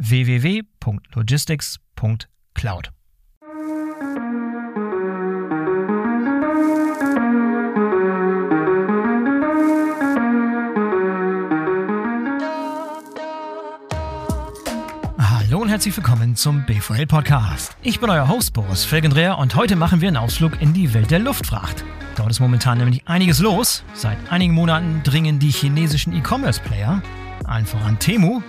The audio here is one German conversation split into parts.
www.logistics.cloud. Hallo und herzlich willkommen zum B4L Podcast. Ich bin euer Host Boris Felgendreher und heute machen wir einen Ausflug in die Welt der Luftfracht. Dort ist momentan nämlich einiges los. Seit einigen Monaten dringen die chinesischen E-Commerce-Player, allen voran Temu,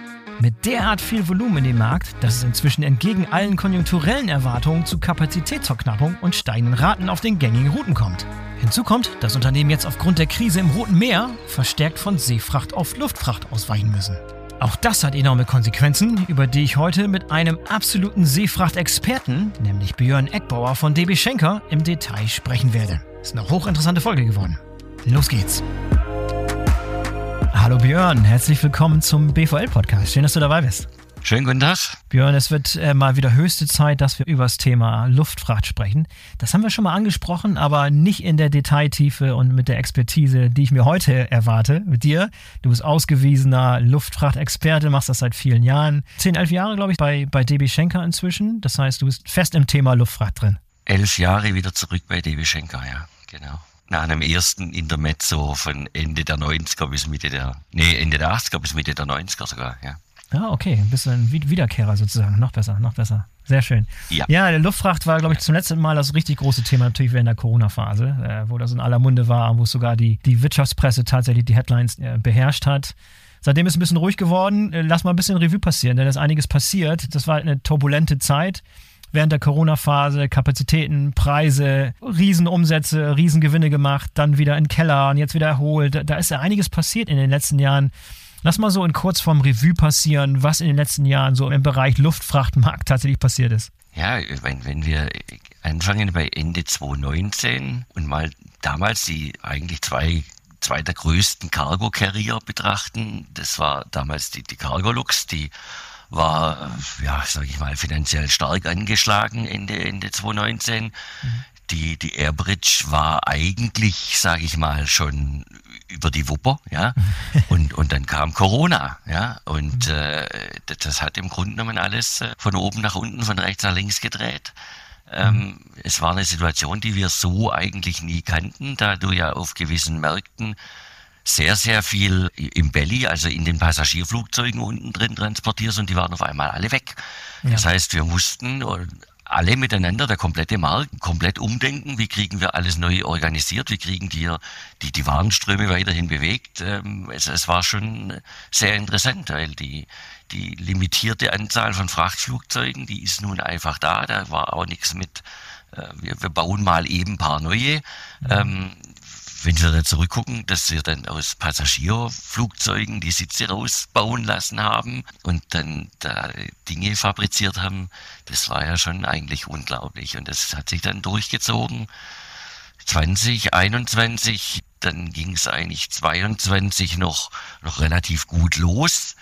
mit derart viel Volumen in den Markt, dass es inzwischen entgegen allen konjunkturellen Erwartungen zu Kapazitätsverknappung und steigenden Raten auf den gängigen Routen kommt. Hinzu kommt, dass Unternehmen jetzt aufgrund der Krise im Roten Meer verstärkt von Seefracht auf Luftfracht ausweichen müssen. Auch das hat enorme Konsequenzen, über die ich heute mit einem absoluten Seefrachtexperten, nämlich Björn Eckbauer von DB Schenker, im Detail sprechen werde. Ist eine hochinteressante Folge geworden. Los geht's! Hallo Björn, herzlich willkommen zum BVL-Podcast. Schön, dass du dabei bist. Schönen guten Tag. Björn, es wird äh, mal wieder höchste Zeit, dass wir über das Thema Luftfracht sprechen. Das haben wir schon mal angesprochen, aber nicht in der Detailtiefe und mit der Expertise, die ich mir heute erwarte mit dir. Du bist ausgewiesener Luftfrachtexperte, machst das seit vielen Jahren. Zehn, elf Jahre, glaube ich, bei, bei DB Schenker inzwischen. Das heißt, du bist fest im Thema Luftfracht drin. Elf Jahre wieder zurück bei DB Schenker, ja, genau nach einem ersten Intermezzo von Ende der 90er bis Mitte der, nee, Ende der 80er bis Mitte der 90er sogar, ja. Ah, okay, ein bisschen Wiederkehrer sozusagen, noch besser, noch besser. Sehr schön. Ja, ja der Luftfracht war, glaube ich, zum letzten Mal das richtig große Thema natürlich während der Corona-Phase, äh, wo das in aller Munde war, wo sogar die, die Wirtschaftspresse tatsächlich die Headlines äh, beherrscht hat. Seitdem ist es ein bisschen ruhig geworden. Äh, lass mal ein bisschen Revue passieren, denn da ist einiges passiert. Das war eine turbulente Zeit während der Corona-Phase Kapazitäten, Preise, Riesenumsätze, Riesengewinne gemacht, dann wieder in den Keller und jetzt wieder erholt. Da ist ja einiges passiert in den letzten Jahren. Lass mal so in Kurzform Revue passieren, was in den letzten Jahren so im Bereich Luftfrachtmarkt tatsächlich passiert ist. Ja, wenn, wenn wir anfangen bei Ende 2019 und mal damals die eigentlich zwei zwei der größten Cargo-Carrier betrachten. Das war damals die, die Cargolux, die war, ja, sage ich mal, finanziell stark angeschlagen Ende, Ende 2019. Mhm. Die, die Airbridge war eigentlich, sage ich mal, schon über die Wupper, ja. Und, und dann kam Corona, ja. Und mhm. äh, das hat im Grunde genommen alles äh, von oben nach unten, von rechts nach links gedreht. Ähm, es war eine Situation, die wir so eigentlich nie kannten, da du ja auf gewissen Märkten sehr, sehr viel im Belly, also in den Passagierflugzeugen unten drin transportierst und die waren auf einmal alle weg. Ja. Das heißt, wir mussten alle miteinander, der komplette Markt, komplett umdenken. Wie kriegen wir alles neu organisiert? Wie kriegen die die, die Warenströme weiterhin bewegt? Ähm, es, es war schon sehr interessant, weil die, die limitierte Anzahl von Frachtflugzeugen, die ist nun einfach da. Da war auch nichts mit, äh, wir, wir bauen mal eben ein paar neue. Mhm. Ähm, wenn Sie da zurückgucken, dass Sie dann aus Passagierflugzeugen die Sitze rausbauen lassen haben und dann da Dinge fabriziert haben, das war ja schon eigentlich unglaublich. Und das hat sich dann durchgezogen. 2021, dann ging es eigentlich 22 noch, noch relativ gut los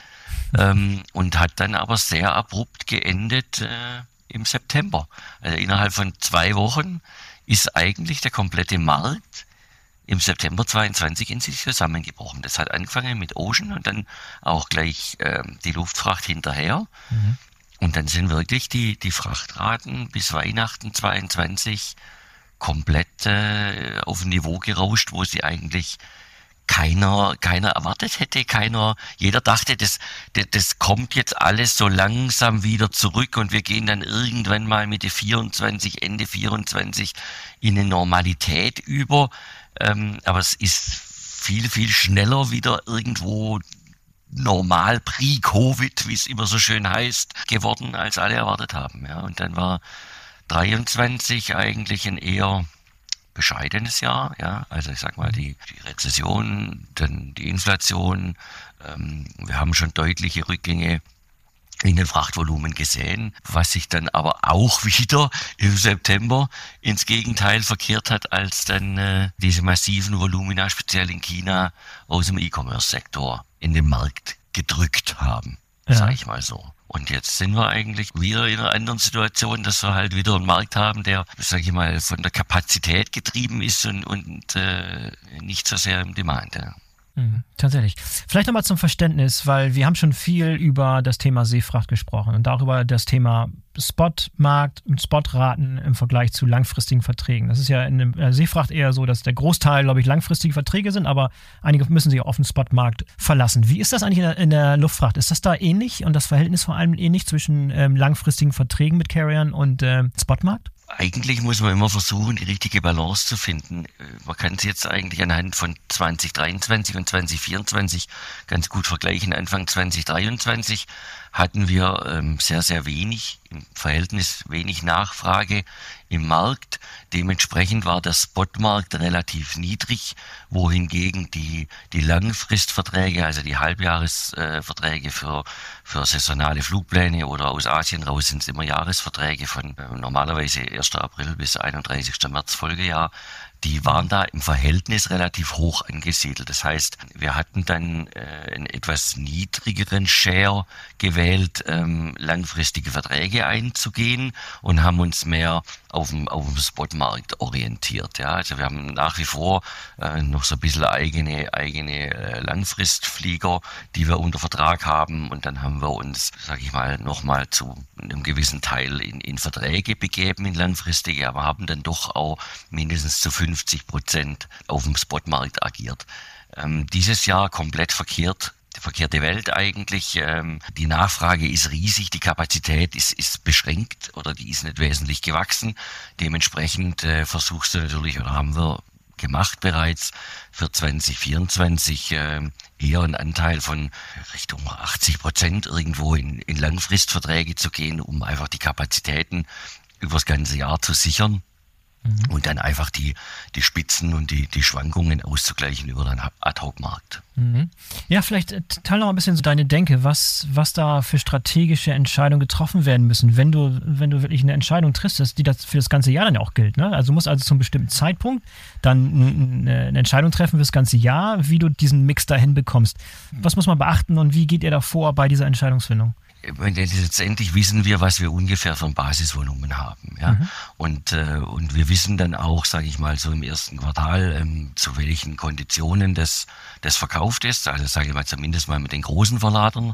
ähm, und hat dann aber sehr abrupt geendet äh, im September. Also innerhalb von zwei Wochen ist eigentlich der komplette Markt im September 22 in sich zusammengebrochen. Das hat angefangen mit Ocean und dann auch gleich äh, die Luftfracht hinterher. Mhm. Und dann sind wirklich die, die Frachtraten bis Weihnachten 22 komplett äh, auf ein Niveau gerauscht, wo sie eigentlich keiner, keiner erwartet hätte, keiner, jeder dachte, das, das, das kommt jetzt alles so langsam wieder zurück und wir gehen dann irgendwann mal Mitte 24, Ende 24 in eine Normalität über. Ähm, aber es ist viel, viel schneller wieder irgendwo normal pre-Covid, wie es immer so schön heißt, geworden, als alle erwartet haben. Ja, und dann war 23 eigentlich ein eher bescheidenes Jahr, ja. Also ich sag mal, die, die Rezession, dann die Inflation, ähm, wir haben schon deutliche Rückgänge in den Frachtvolumen gesehen, was sich dann aber auch wieder im September ins Gegenteil verkehrt hat, als dann äh, diese massiven Volumina, speziell in China, aus dem E-Commerce-Sektor in den Markt gedrückt haben, ja. sage ich mal so. Und jetzt sind wir eigentlich wieder in einer anderen Situation, dass wir halt wieder einen Markt haben, der, sage ich mal, von der Kapazität getrieben ist und, und äh, nicht so sehr im Demand. Ja. Mhm, tatsächlich. Vielleicht nochmal zum Verständnis, weil wir haben schon viel über das Thema Seefracht gesprochen und darüber das Thema Spotmarkt und Spotraten im Vergleich zu langfristigen Verträgen. Das ist ja in der Seefracht eher so, dass der Großteil, glaube ich, langfristige Verträge sind, aber einige müssen sich auf den Spotmarkt verlassen. Wie ist das eigentlich in der, in der, Luftfracht? Ist das da ähnlich und das Verhältnis vor allem ähnlich zwischen ähm, langfristigen Verträgen mit Carriern und äh, Spotmarkt? Eigentlich muss man immer versuchen, die richtige Balance zu finden. Äh, man kann es jetzt eigentlich anhand von 2023 und 2024 ganz gut vergleichen. Anfang 2023 hatten wir ähm, sehr, sehr wenig, im Verhältnis wenig Nachfrage im Markt. Dementsprechend war der Spotmarkt relativ niedrig, wohingegen die, die Langfristverträge, also die Halbjahresverträge für, für saisonale Flugpläne oder aus Asien raus sind es immer Jahresverträge von äh, normalerweise 1. April bis 31. März Folgejahr, die waren da im Verhältnis relativ hoch angesiedelt. Das heißt, wir hatten dann äh, einen etwas niedrigeren Share gewählt, ähm, langfristige Verträge einzugehen und haben uns mehr auf dem, auf dem Spotmarkt orientiert. Ja, also wir haben nach wie vor äh, noch so ein bisschen eigene, eigene äh, Langfristflieger, die wir unter Vertrag haben und dann haben wir uns, sage ich mal, nochmal zu einem gewissen Teil in, in Verträge begeben, in langfristige, aber haben dann doch auch mindestens zu 50 Prozent auf dem Spotmarkt agiert. Ähm, dieses Jahr komplett verkehrt verkehrte Welt eigentlich. Ähm, die Nachfrage ist riesig, die Kapazität ist, ist beschränkt oder die ist nicht wesentlich gewachsen. Dementsprechend äh, versuchst du natürlich, oder haben wir gemacht bereits für 2024 äh, eher einen Anteil von Richtung 80 Prozent irgendwo in, in Langfristverträge zu gehen, um einfach die Kapazitäten übers ganze Jahr zu sichern. Mhm. Und dann einfach die, die Spitzen und die, die Schwankungen auszugleichen über den Ad-Hoc-Markt. Mhm. Ja, vielleicht äh, teile noch ein bisschen so deine Denke, was, was da für strategische Entscheidungen getroffen werden müssen, wenn du, wenn du wirklich eine Entscheidung triffst, die das für das ganze Jahr dann auch gilt. Ne? Also du musst also zum bestimmten Zeitpunkt dann eine Entscheidung treffen für das ganze Jahr, wie du diesen Mix dahin bekommst. Was muss man beachten und wie geht ihr da vor bei dieser Entscheidungsfindung? Letztendlich wissen wir, was wir ungefähr für ein Basisvolumen haben. Ja? Mhm. Und, äh, und wir wissen dann auch, sage ich mal, so im ersten Quartal, ähm, zu welchen Konditionen das, das verkauft ist. Also sage ich mal zumindest mal mit den großen Verladern.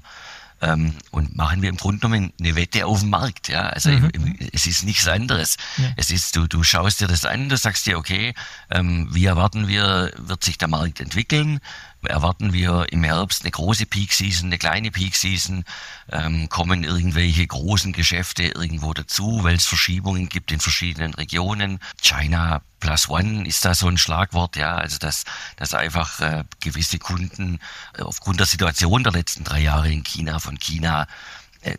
Ähm, und machen wir im Grunde genommen eine Wette auf dem Markt. Ja? Also mhm. im, es ist nichts anderes. Ja. Es ist, du, du schaust dir das an, du sagst dir, okay, ähm, wie erwarten wir, wird sich der Markt entwickeln? Erwarten wir im Herbst eine große Peak Season, eine kleine Peak Season, ähm, kommen irgendwelche großen Geschäfte irgendwo dazu, weil es Verschiebungen gibt in verschiedenen Regionen. China Plus One ist da so ein Schlagwort, ja, also dass, dass einfach äh, gewisse Kunden äh, aufgrund der Situation der letzten drei Jahre in China von China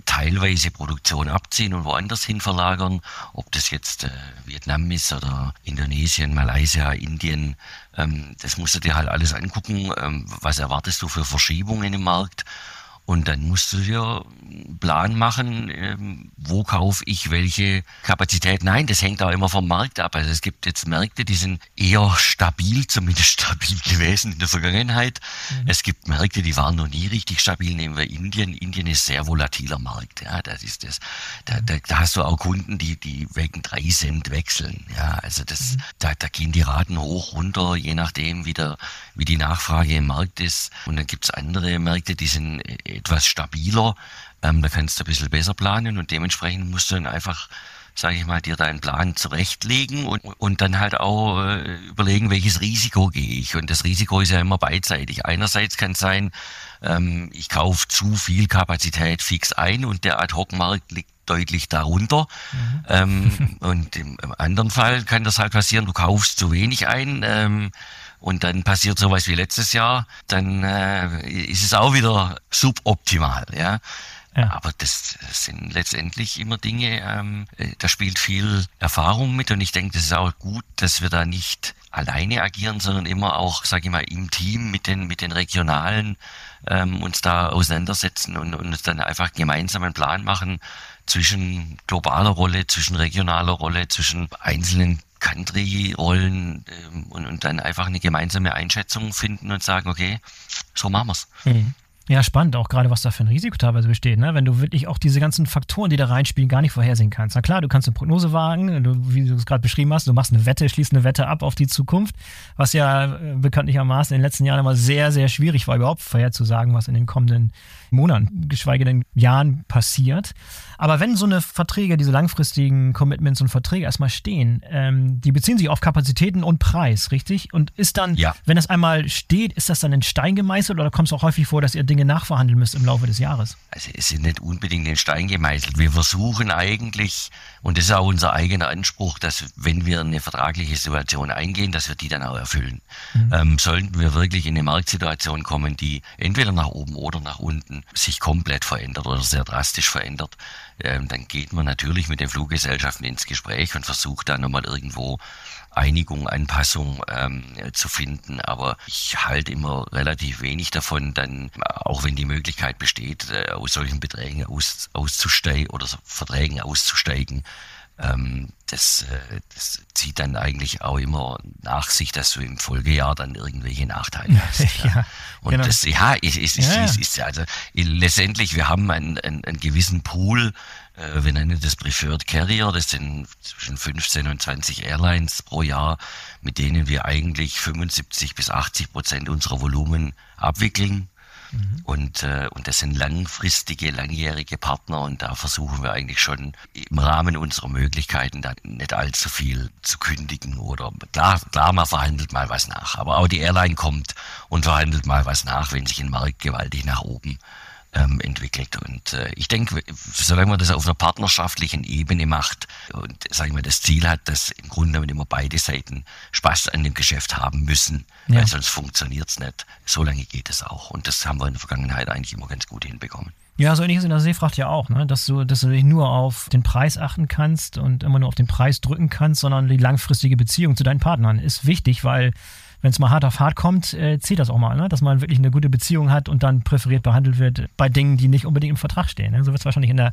teilweise Produktion abziehen und woanders hin verlagern, ob das jetzt äh, Vietnam ist oder Indonesien, Malaysia, Indien, ähm, das musst du dir halt alles angucken, ähm, was erwartest du für Verschiebungen im Markt und dann musst du dir einen Plan machen, ähm, wo kaufe ich welche Kapazität. Nein, das hängt auch immer vom Markt ab. Also es gibt jetzt Märkte, die sind eher stabil, zumindest stabil gewesen in der Vergangenheit. Mhm. Es gibt Märkte, die waren noch nie richtig stabil. Nehmen wir Indien. Indien ist sehr volatiler Markt. Ja, das ist das. Da, da, da hast du auch Kunden, die, die wegen drei Cent wechseln. Ja, also das, mhm. da, da gehen die Raten hoch, runter, je nachdem, wie, der, wie die Nachfrage im Markt ist. Und dann gibt's andere Märkte, die sind etwas stabiler. Ähm, da kannst du ein bisschen besser planen und dementsprechend musst du dann einfach sage ich mal, dir deinen Plan zurechtlegen und, und dann halt auch äh, überlegen, welches Risiko gehe ich. Und das Risiko ist ja immer beidseitig. Einerseits kann es sein, ähm, ich kaufe zu viel Kapazität fix ein und der Ad-Hoc-Markt liegt deutlich darunter. Mhm. Ähm, und im, im, anderen Fall kann das halt passieren, du kaufst zu wenig ein. Und dann passiert sowas wie letztes Jahr, dann äh, ist es auch wieder suboptimal, ja. Ja. Aber das sind letztendlich immer Dinge, ähm, äh, da spielt viel Erfahrung mit und ich denke, das ist auch gut, dass wir da nicht alleine agieren, sondern immer auch, sage ich mal, im Team mit den, mit den Regionalen ähm, uns da auseinandersetzen und, und uns dann einfach gemeinsam einen Plan machen zwischen globaler Rolle, zwischen regionaler Rolle, zwischen einzelnen Country-Rollen ähm, und, und dann einfach eine gemeinsame Einschätzung finden und sagen, okay, so machen wir's. Mhm. Ja, spannend, auch gerade was da für ein Risiko teilweise besteht, ne? wenn du wirklich auch diese ganzen Faktoren, die da reinspielen, gar nicht vorhersehen kannst. Na klar, du kannst eine Prognose wagen, du, wie du es gerade beschrieben hast, du machst eine Wette, schließt eine Wette ab auf die Zukunft, was ja äh, bekanntlichermaßen in den letzten Jahren immer sehr, sehr schwierig war, überhaupt vorherzusagen, was in den kommenden Monaten, geschweige denn Jahren passiert. Aber wenn so eine Verträge, diese langfristigen Commitments und Verträge erstmal stehen, ähm, die beziehen sich auf Kapazitäten und Preis, richtig? Und ist dann, ja. wenn das einmal steht, ist das dann in Stein gemeißelt oder kommt es auch häufig vor, dass ihr Dinge nachverhandeln müsst im Laufe des Jahres? Also es ist nicht unbedingt in Stein gemeißelt. Wir versuchen eigentlich, und das ist auch unser eigener Anspruch, dass wenn wir eine vertragliche Situation eingehen, dass wir die dann auch erfüllen. Mhm. Ähm, sollten wir wirklich in eine Marktsituation kommen, die entweder nach oben oder nach unten sich komplett verändert oder sehr drastisch verändert, ähm, dann geht man natürlich mit den Fluggesellschaften ins Gespräch und versucht dann nochmal irgendwo Einigung, Anpassung ähm, zu finden. Aber ich halte immer relativ wenig davon, dann, auch wenn die Möglichkeit besteht, äh, aus solchen Beträgen aus, auszusteigen oder Verträgen auszusteigen, ähm, das, äh, das zieht dann eigentlich auch immer nach sich, dass du im Folgejahr dann irgendwelche Nachteile hast. Ja. ja. Und genau. das, ja, ist, ist, ist, ja. ist, ist also letztendlich, wir haben einen, einen, einen gewissen Pool, äh, wir nennen das Preferred Carrier, das sind zwischen 15 und 20 Airlines pro Jahr, mit denen wir eigentlich 75 bis 80 Prozent unserer Volumen abwickeln. Mhm. Und, äh, und das sind langfristige, langjährige Partner und da versuchen wir eigentlich schon im Rahmen unserer Möglichkeiten da nicht allzu viel zu kündigen oder klar, klar, man verhandelt mal was nach, aber auch die Airline kommt und verhandelt mal was nach, wenn sich ein Markt gewaltig nach oben ähm, entwickelt. Und äh, ich denke, solange man das auf einer partnerschaftlichen Ebene macht und sagen wir das Ziel hat, dass im Grunde genommen immer beide Seiten Spaß an dem Geschäft haben müssen, ja. weil sonst funktioniert es nicht. So lange geht es auch. Und das haben wir in der Vergangenheit eigentlich immer ganz gut hinbekommen. Ja, so ähnlich ist in der Seefracht ja auch, ne? dass, du, dass du nicht nur auf den Preis achten kannst und immer nur auf den Preis drücken kannst, sondern die langfristige Beziehung zu deinen Partnern ist wichtig, weil wenn es mal hart auf hart kommt, äh, zählt das auch mal, ne? dass man wirklich eine gute Beziehung hat und dann präferiert behandelt wird bei Dingen, die nicht unbedingt im Vertrag stehen. Ne? So wird es wahrscheinlich in der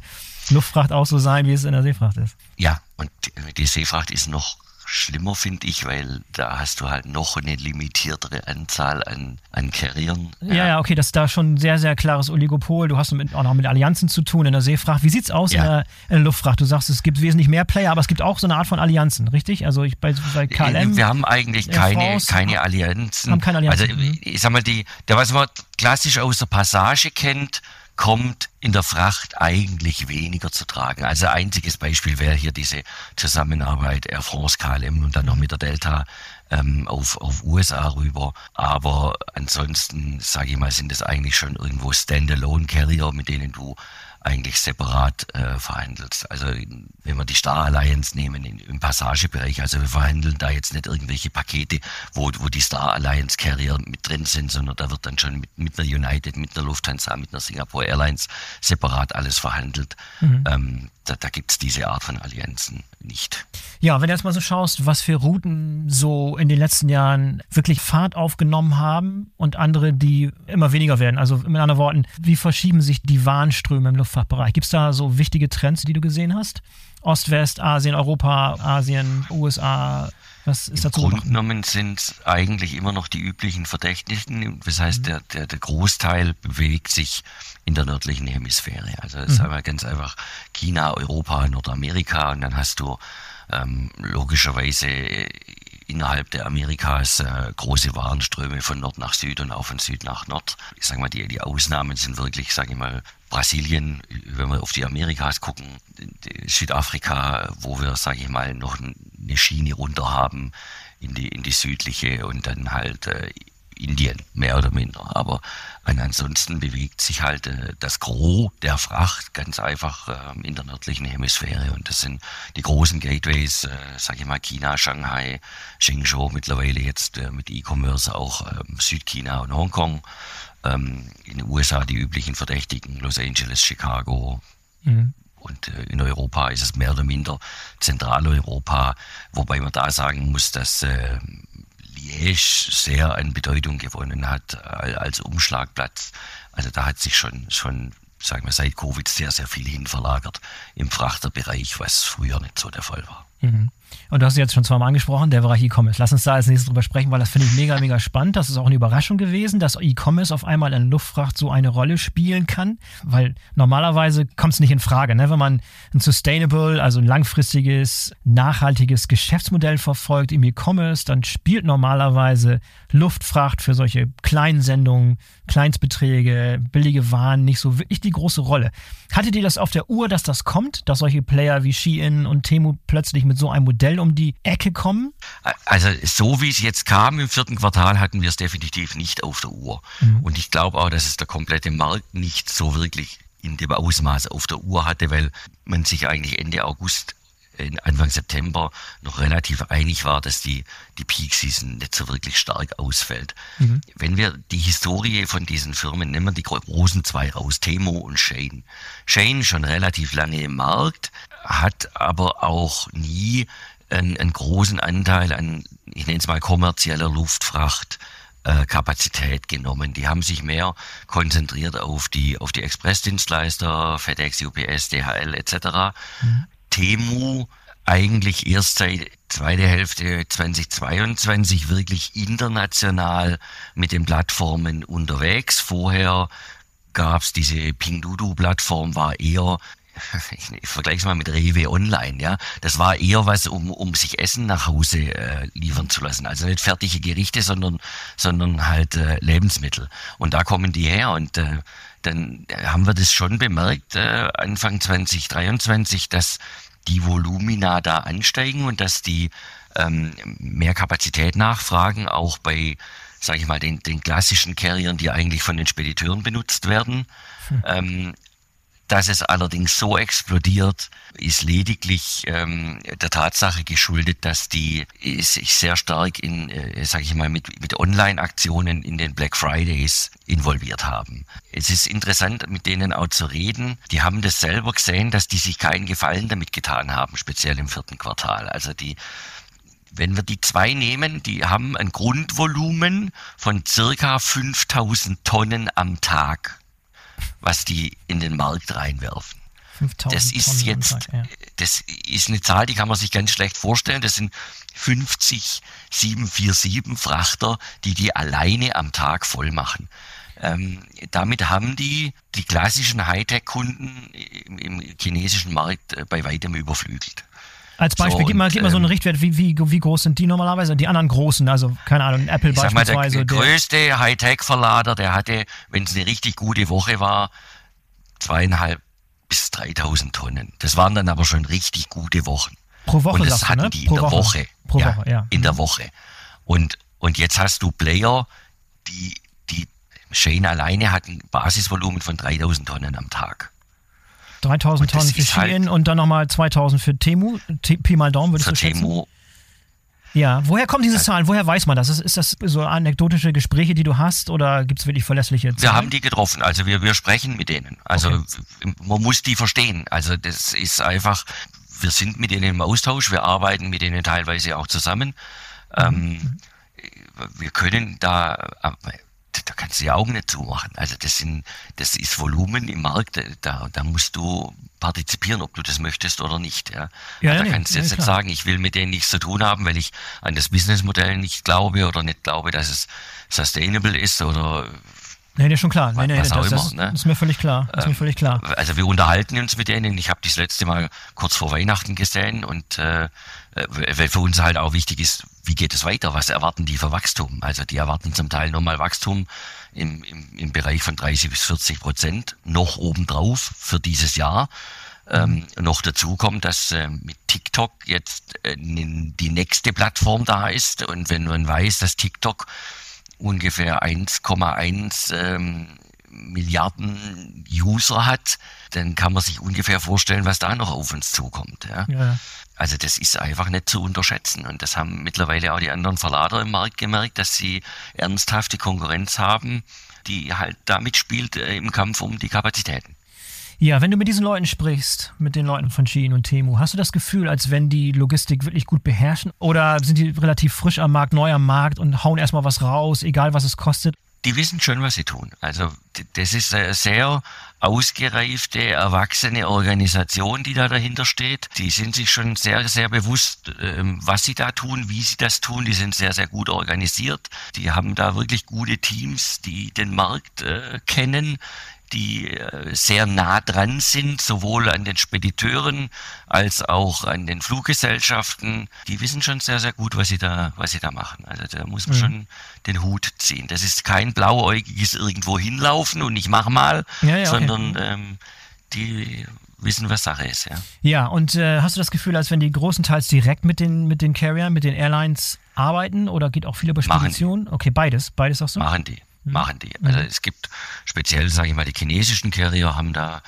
Luftfracht auch so sein, wie es in der Seefracht ist. Ja, und die Seefracht ist noch schlimmer, finde ich, weil da hast du halt noch eine limitiertere Anzahl an, an Carriern. Ja, ja, okay, das ist da schon ein sehr, sehr klares Oligopol. Du hast mit, auch noch mit Allianzen zu tun in der Seefracht. Wie sieht es aus ja. in, der, in, der, Luftfracht? Du sagst, es gibt wesentlich mehr Player, aber es gibt auch so eine Art von Allianzen, richtig? Also ich, bei, bei KLM. Wir haben eigentlich keine, keine Allianzen. Haben keine Allianzen. Also ich sag mal, die, der, was man klassisch aus der Passage kennt, kommt in der Fracht eigentlich weniger zu tragen. Also einziges Beispiel wäre hier diese Zusammenarbeit Air France, KLM und dann noch mit der Delta ähm, auf, auf USA rüber. Aber ansonsten, sage ich mal, sind das eigentlich schon irgendwo Standalone-Carrier, mit denen du eigentlich separat äh, verhandelt. Also wenn wir die Star Alliance nehmen in, im Passagebereich, also wir verhandeln da jetzt nicht irgendwelche Pakete, wo, wo die Star Alliance Carrier mit drin sind, sondern da wird dann schon mit, mit einer United, mit einer Lufthansa, mit einer Singapore Airlines separat alles verhandelt. Mhm. Ähm, da, da gibt es diese Art von Allianzen nicht. Ja, wenn du jetzt mal so schaust, was für Routen so in den letzten Jahren wirklich Fahrt aufgenommen haben und andere, die immer weniger werden. Also mit anderen Worten, wie verschieben sich die Warnströme im Luftfahrtbereich? Gibt es da so wichtige Trends, die du gesehen hast? Ost, West, Asien, Europa, Asien, USA, was ist Im dazu Grunde genommen sind eigentlich immer noch die üblichen Verdächtigen. Das heißt, mhm. der, der, der Großteil bewegt sich in der nördlichen Hemisphäre. Also es mhm. ist ganz einfach China, Europa, Nordamerika und dann hast du ähm, logischerweise innerhalb der Amerikas äh, große Warenströme von Nord nach Süd und auch von Süd nach Nord. Ich sage mal, die, die Ausnahmen sind wirklich, sage ich mal, Brasilien, wenn wir auf die Amerikas gucken, Südafrika, wo wir, sage ich mal, noch eine Schiene runter haben in die, in die südliche und dann halt äh, Indien, mehr oder minder. Aber ansonsten bewegt sich halt äh, das Gros der Fracht ganz einfach äh, in der nördlichen Hemisphäre. Und das sind die großen Gateways, äh, sage ich mal, China, Shanghai, Shenzhou, mittlerweile jetzt äh, mit E-Commerce auch ähm, Südchina und Hongkong. Ähm, in den USA die üblichen Verdächtigen, Los Angeles, Chicago. Mhm. Und äh, in Europa ist es mehr oder minder Zentraleuropa, wobei man da sagen muss, dass äh, Liège sehr an Bedeutung gewonnen hat äh, als Umschlagplatz. Also da hat sich schon, schon sagen wir, seit Covid sehr, sehr viel hin verlagert im Frachterbereich, was früher nicht so der Fall war. Mhm. Und du hast es jetzt schon zweimal angesprochen, der Bereich E-Commerce. Lass uns da als nächstes drüber sprechen, weil das finde ich mega, mega spannend. Das ist auch eine Überraschung gewesen, dass E-Commerce auf einmal in Luftfracht so eine Rolle spielen kann, weil normalerweise kommt es nicht in Frage. Ne? Wenn man ein sustainable, also ein langfristiges, nachhaltiges Geschäftsmodell verfolgt im E-Commerce, dann spielt normalerweise Luftfracht für solche Kleinsendungen, Kleinstbeträge, billige Waren nicht so wirklich die große Rolle. Hattet ihr das auf der Uhr, dass das kommt, dass solche Player wie Shein und Temu plötzlich mit so einem Modell um die Ecke kommen? Also so wie es jetzt kam im vierten Quartal, hatten wir es definitiv nicht auf der Uhr. Mhm. Und ich glaube auch, dass es der komplette Markt nicht so wirklich in dem Ausmaß auf der Uhr hatte, weil man sich eigentlich Ende August Anfang September noch relativ einig war, dass die, die Peak Season nicht so wirklich stark ausfällt. Mhm. Wenn wir die Historie von diesen Firmen, nehmen wir die großen zwei raus, Temo und Shane. Shane schon relativ lange im Markt, hat aber auch nie einen, einen großen Anteil an, ich nenne es mal kommerzieller Luftfracht äh, Kapazität genommen. Die haben sich mehr konzentriert auf die, auf die Expressdienstleister, FedEx, UPS, DHL etc. Mhm. Temu eigentlich erst seit zweite Hälfte 2022 wirklich international mit den Plattformen unterwegs. Vorher gab es diese Pingdudu-Plattform, war eher ich, ich vergleiche es mal mit Rewe Online, ja. Das war eher was, um, um sich Essen nach Hause äh, liefern zu lassen. Also nicht fertige Gerichte, sondern, sondern halt äh, Lebensmittel. Und da kommen die her und äh, dann haben wir das schon bemerkt, äh, Anfang 2023, dass die Volumina da ansteigen und dass die ähm, mehr Kapazität nachfragen, auch bei, sage ich mal, den, den klassischen Carriern, die eigentlich von den Spediteuren benutzt werden. Hm. Ähm, dass es allerdings so explodiert, ist lediglich ähm, der Tatsache geschuldet, dass die sich sehr stark in, äh, sage ich mal, mit, mit Online-Aktionen in den Black Fridays involviert haben. Es ist interessant, mit denen auch zu reden. Die haben das selber gesehen, dass die sich keinen Gefallen damit getan haben, speziell im vierten Quartal. Also die wenn wir die zwei nehmen, die haben ein Grundvolumen von circa 5000 Tonnen am Tag was die in den Markt reinwerfen. Das ist Tonnen jetzt, Tag, ja. das ist eine Zahl, die kann man sich ganz schlecht vorstellen. Das sind 50 747 Frachter, die die alleine am Tag voll machen. Ähm, damit haben die die klassischen Hightech-Kunden im, im, chinesischen Markt äh, bei weitem überflügelt. Als Beispiel, so, gib, mal, gib mal so einen ähm, Richtwert, wie, wie, wie groß sind die normalerweise? Die anderen großen, also keine Ahnung, Apple beispielsweise. Mal, der, der größte Hightech-Verlader, der hatte, wenn es eine richtig gute Woche war, zweieinhalb bis 3000 Tonnen. Das waren dann aber schon richtig gute Wochen. Pro Woche, Und das hatten ne? die in der Woche. Woche. Pro ja, Woche, ja. In der Woche. Und, und jetzt hast du Player, die, die Shane alleine hat ein Basisvolumen von 3000 Tonnen am Tag. 3000 Tonnen für Shein halt und dann nochmal 2000 für Temu. Pi mal Daumen würdest für du schätzen? Temu ja, woher kommen diese Zahlen? Woher weiß man das? Ist, ist das so anekdotische Gespräche, die du hast oder gibt es wirklich verlässliche Zahlen? Wir haben die getroffen, also wir, wir sprechen mit denen. Also okay. man muss die verstehen. Also das ist einfach, wir sind mit denen im Austausch, wir arbeiten mit denen teilweise auch zusammen. Ähm, mhm. wir können da, da kannst du die Augen nicht zumachen. Also das sind, das ist Volumen im Markt, da, da musst du partizipieren, ob du das möchtest oder nicht. Ja, ja da nee, kannst du jetzt nee, nicht sagen, ich will mit denen nichts zu tun haben, weil ich an das Businessmodell nicht glaube oder nicht glaube, dass es sustainable ist oder Nee, nee, schon klar. Nee, nee, was das, immer, ne? ist mir völlig klar. Ist mir völlig klar. Also wir unterhalten uns mit denen. Ich habe das letzte Mal kurz vor Weihnachten gesehen und äh, weil für uns halt auch wichtig ist, wie geht es weiter? Was erwarten die für Wachstum? Also die erwarten zum Teil nochmal Wachstum im, im, im Bereich von 30 bis 40 Prozent, noch obendrauf für dieses Jahr. Ähm, noch dazu kommt, dass äh, mit TikTok jetzt äh, die nächste Plattform da ist und wenn man weiß, dass TikTok ungefähr 1,1 ähm, Milliarden User hat, dann kann man sich ungefähr vorstellen, was da noch auf uns zukommt. Ja? ja. Also das ist einfach nicht zu unterschätzen. Und das haben mittlerweile auch die anderen Verlader im Markt gemerkt, dass sie ernsthafte Konkurrenz haben, die halt da mitspielt äh, im Kampf um die Kapazitäten. Ja, wenn du mit diesen Leuten sprichst, mit den Leuten von Shein und Temu, hast du das Gefühl, als wenn die Logistik wirklich gut beherrschen? Oder sind die relativ frisch am Markt, neu am Markt und hauen erstmal was raus, egal was es kostet? Die wissen schon, was sie tun. Also das ist eine sehr ausgereifte, erwachsene Organisation, die da dahinter steht. Die sind sich schon sehr, sehr bewusst, ähm, was sie da tun, wie sie das tun. Die sind sehr, sehr gut organisiert. Die haben da wirklich gute Teams, die den Markt äh, kennen, die äh, sehr nah dran sind, sowohl an den Spediteuren als auch an den Fluggesellschaften. Die wissen schon sehr, sehr gut, was sie da, was sie da machen. Also da muss man mhm. schon den Hut ziehen. Das ist kein blauäugiges irgendwo hinlaufen und ich mach mal, ja, ja, sondern okay. ähm, die wissen, was Sache ist. Ja, ja und äh, hast du das Gefühl, als wenn die großenteils direkt mit den, mit den Carriern, mit den Airlines arbeiten oder geht auch viel über Spedition? Okay, beides, beides auch so? Machen die. Mhm. machen die. Also mhm. es gibt speziell, sage ich mal, die chinesischen Carrier haben da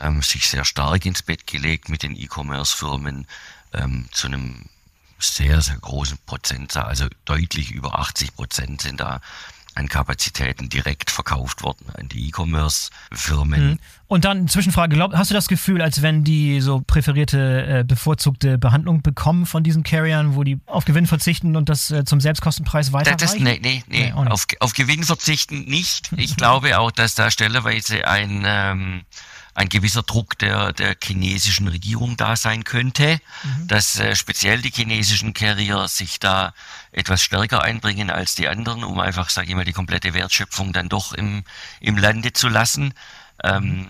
ähm, sich sehr stark ins Bett gelegt mit den E-Commerce-Firmen ähm, zu einem sehr, sehr großen Prozentzahl, also deutlich über 80 Prozent sind da an Kapazitäten direkt verkauft worden an die E-Commerce-Firmen. Mhm. Und dann Zwischenfrage, glaub, hast du das Gefühl, als wenn die so präferierte, äh, bevorzugte Behandlung bekommen von diesen Carriern, wo die auf Gewinn verzichten und das äh, zum Selbstkostenpreis weiterreichen? Das, nee, nee, nee, nee auf, auf Gewinn verzichten nicht. Ich glaube auch, dass da stellerweise ein... Ähm, ein gewisser Druck der, der chinesischen Regierung da sein könnte, mhm. dass äh, speziell die chinesischen Carrier sich da etwas stärker einbringen als die anderen, um einfach, sage ich mal, die komplette Wertschöpfung dann doch im, im Lande zu lassen. Ähm,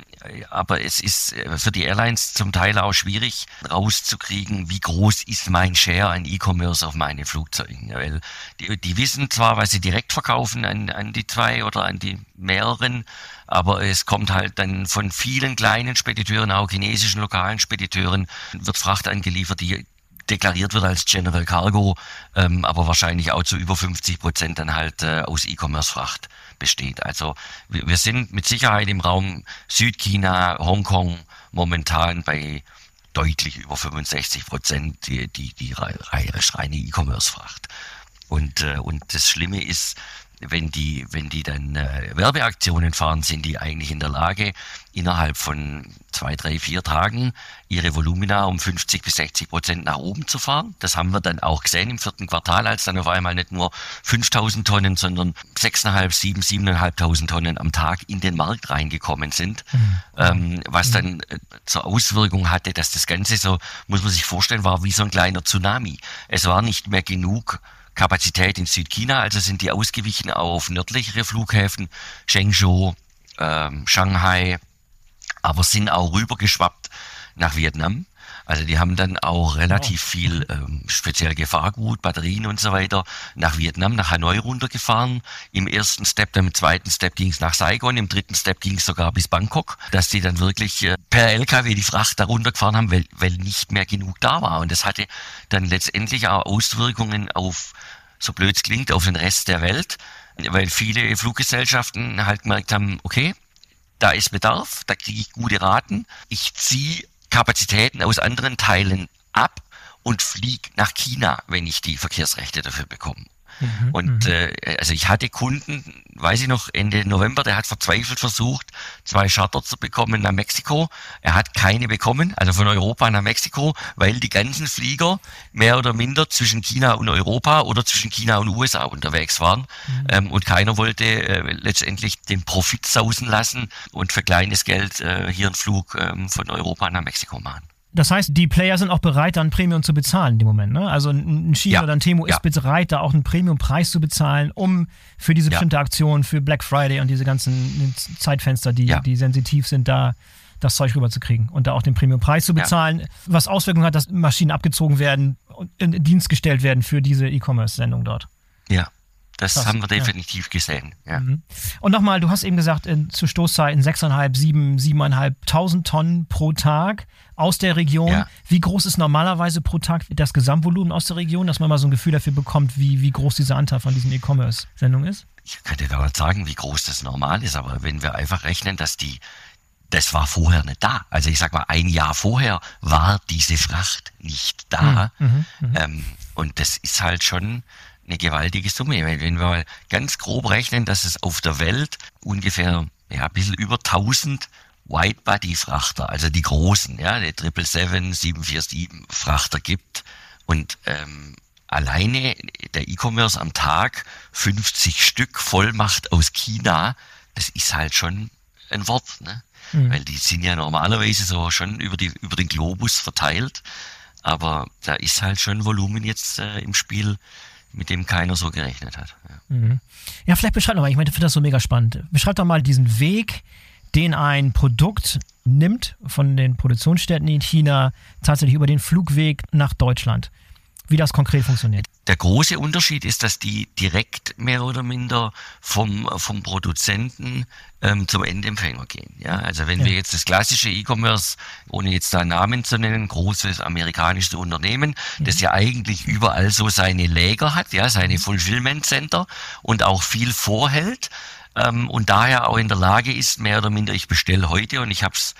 aber es ist äh, für die Airlines zum Teil auch schwierig rauszukriegen, wie groß ist mein Share an E-Commerce auf meine Flugzeuge. Weil die, die wissen zwar, was sie direkt verkaufen an, an die zwei oder an die mehreren, aber es kommt halt dann von vielen kleinen Spediteuren, auch chinesischen lokalen Spediteuren, wird Fracht angeliefert, die deklariert wird als General Cargo, ähm, aber wahrscheinlich auch zu über 50 Prozent dann halt äh, aus E-Commerce-Fracht besteht. Also wir, wir sind mit Sicherheit im Raum Südchina, Hongkong momentan bei deutlich über 65 Prozent die, die, die reine E-Commerce-Fracht. Und, äh, und das Schlimme ist, wenn die, wenn die dann äh, Werbeaktionen fahren, sind die eigentlich in der Lage, innerhalb von zwei, drei, vier Tagen ihre Volumina um 50 bis 60 Prozent nach oben zu fahren. Das haben wir dann auch gesehen im vierten Quartal, als dann auf einmal nicht nur 5000 Tonnen, sondern 6.500, 7, 7.500 Tonnen am Tag in den Markt reingekommen sind. Mhm. Ähm, was mhm. dann äh, zur Auswirkung hatte, dass das Ganze so, muss man sich vorstellen, war wie so ein kleiner Tsunami. Es war nicht mehr genug Kapazität in Südchina, also sind die ausgewichen auf nördlichere Flughäfen, Chengzhou, ähm, Shanghai, aber sind auch rübergeschwappt nach Vietnam. Also die haben dann auch relativ viel ähm, speziell Gefahrgut, Batterien und so weiter nach Vietnam, nach Hanoi runtergefahren. Im ersten Step, dann im zweiten Step ging es nach Saigon, im dritten Step ging es sogar bis Bangkok, dass die dann wirklich äh, per LKW die Fracht da runtergefahren haben, weil, weil nicht mehr genug da war. Und das hatte dann letztendlich auch Auswirkungen auf, so blöd es klingt, auf den Rest der Welt, weil viele Fluggesellschaften halt gemerkt haben, okay, da ist Bedarf, da kriege ich gute Raten. Ich ziehe Kapazitäten aus anderen Teilen ab und fliege nach China, wenn ich die Verkehrsrechte dafür bekomme. Mhm, und mhm. äh, also ich hatte Kunden, weiß ich noch, Ende November, der hat verzweifelt versucht, zwei Charter zu bekommen nach Mexiko. Er hat keine bekommen, also von Europa nach Mexiko, weil die ganzen Flieger mehr oder minder zwischen China und Europa oder zwischen China und USA unterwegs waren. Mhm. Ähm, und keiner wollte äh, letztendlich den Profit sausen lassen und für kleines Geld äh, hier einen Flug ähm, von Europa nach Mexiko machen. Das heißt, die Player sind auch bereit, dann Premium zu bezahlen in dem Moment. Ne? Also ein China ja. oder ein Temo ja. ist bereit, da auch einen Premium-Preis zu bezahlen, um für diese bestimmte ja. Aktion, für Black Friday und diese ganzen Zeitfenster, die, die sensitiv sind, da das Zeug rüberzukriegen und da auch den Premium-Preis zu bezahlen, was Auswirkungen hat, dass Maschinen abgezogen werden und in Dienst gestellt werden für diese E-Commerce-Sendung dort. Ja. Das Krass, haben wir definitiv ja. gesehen. Ja. Mhm. Und nochmal, du hast eben gesagt, in, zu Stoßzeiten 6.500, 7, 7.500 Tonnen pro Tag aus der Region. Ja. Wie groß ist normalerweise pro Tag das Gesamtvolumen aus der Region, dass man mal so ein Gefühl dafür bekommt, wie, wie groß dieser Anteil von diesen E-Commerce-Sendungen ist? Ich könnte gar nicht sagen, wie groß das normal ist, aber wenn wir einfach rechnen, dass die, das war vorher nicht da. Also ich sag mal, ein Jahr vorher war diese Fracht nicht da. Mhm, mhm, mhm. ähm, und das ist halt schon eine gewaltige Summe. Wenn wir mal ganz grob rechnen, dass es auf der Welt ungefähr ja, ein bisschen über 1000 White-Body-Frachter, also die großen, ja, die 777, 747 Frachter gibt und ähm, alleine der E-Commerce am Tag 50 Stück voll macht aus China, das ist halt schon ein Wort, ne? Mhm. Weil die sind ja normalerweise so schon über, die, über den Globus verteilt. Aber da ist halt schon Volumen jetzt äh, im Spiel, mit dem keiner so gerechnet hat. Ja, mhm. ja vielleicht beschreib doch mal, ich meine, ich finde das so mega spannend. Beschreib doch mal diesen Weg, den ein Produkt nimmt von den Produktionsstätten in China tatsächlich über den Flugweg nach Deutschland wie das konkret funktioniert. Der große Unterschied ist, dass die direkt mehr oder minder vom, vom Produzenten ähm, zum Endempfänger gehen. Ja, also wenn ja. wir jetzt das klassische E-Commerce, ohne jetzt da Namen zu nennen, großes amerikanisches Unternehmen, mhm. das ja eigentlich überall so seine Läger hat, ja, seine Fulfillment Center und auch viel vorhält, ähm, und daher auch in der Lage ist, mehr oder minder, ich bestelle heute und ich habe es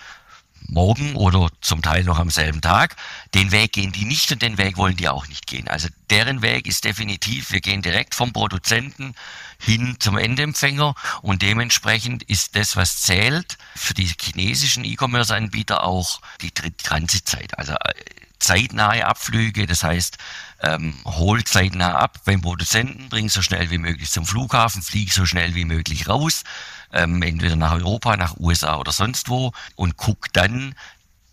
morgen oder zum Teil noch am selben Tag. Den Weg gehen die nicht und den Weg wollen die auch nicht gehen. Also deren Weg ist definitiv, wir gehen direkt vom Produzenten hin zum Endempfänger und dementsprechend ist das, was zählt, für die chinesischen E-Commerce-Anbieter auch die Transitzeit. Also äh, zeitnahe Abflüge, das heißt, ähm, hol zeitnah ab beim Produzenten, bring so schnell wie möglich zum Flughafen, flieg so schnell wie möglich raus, ähm, entweder nach Europa, nach USA oder sonst wo und guck dann,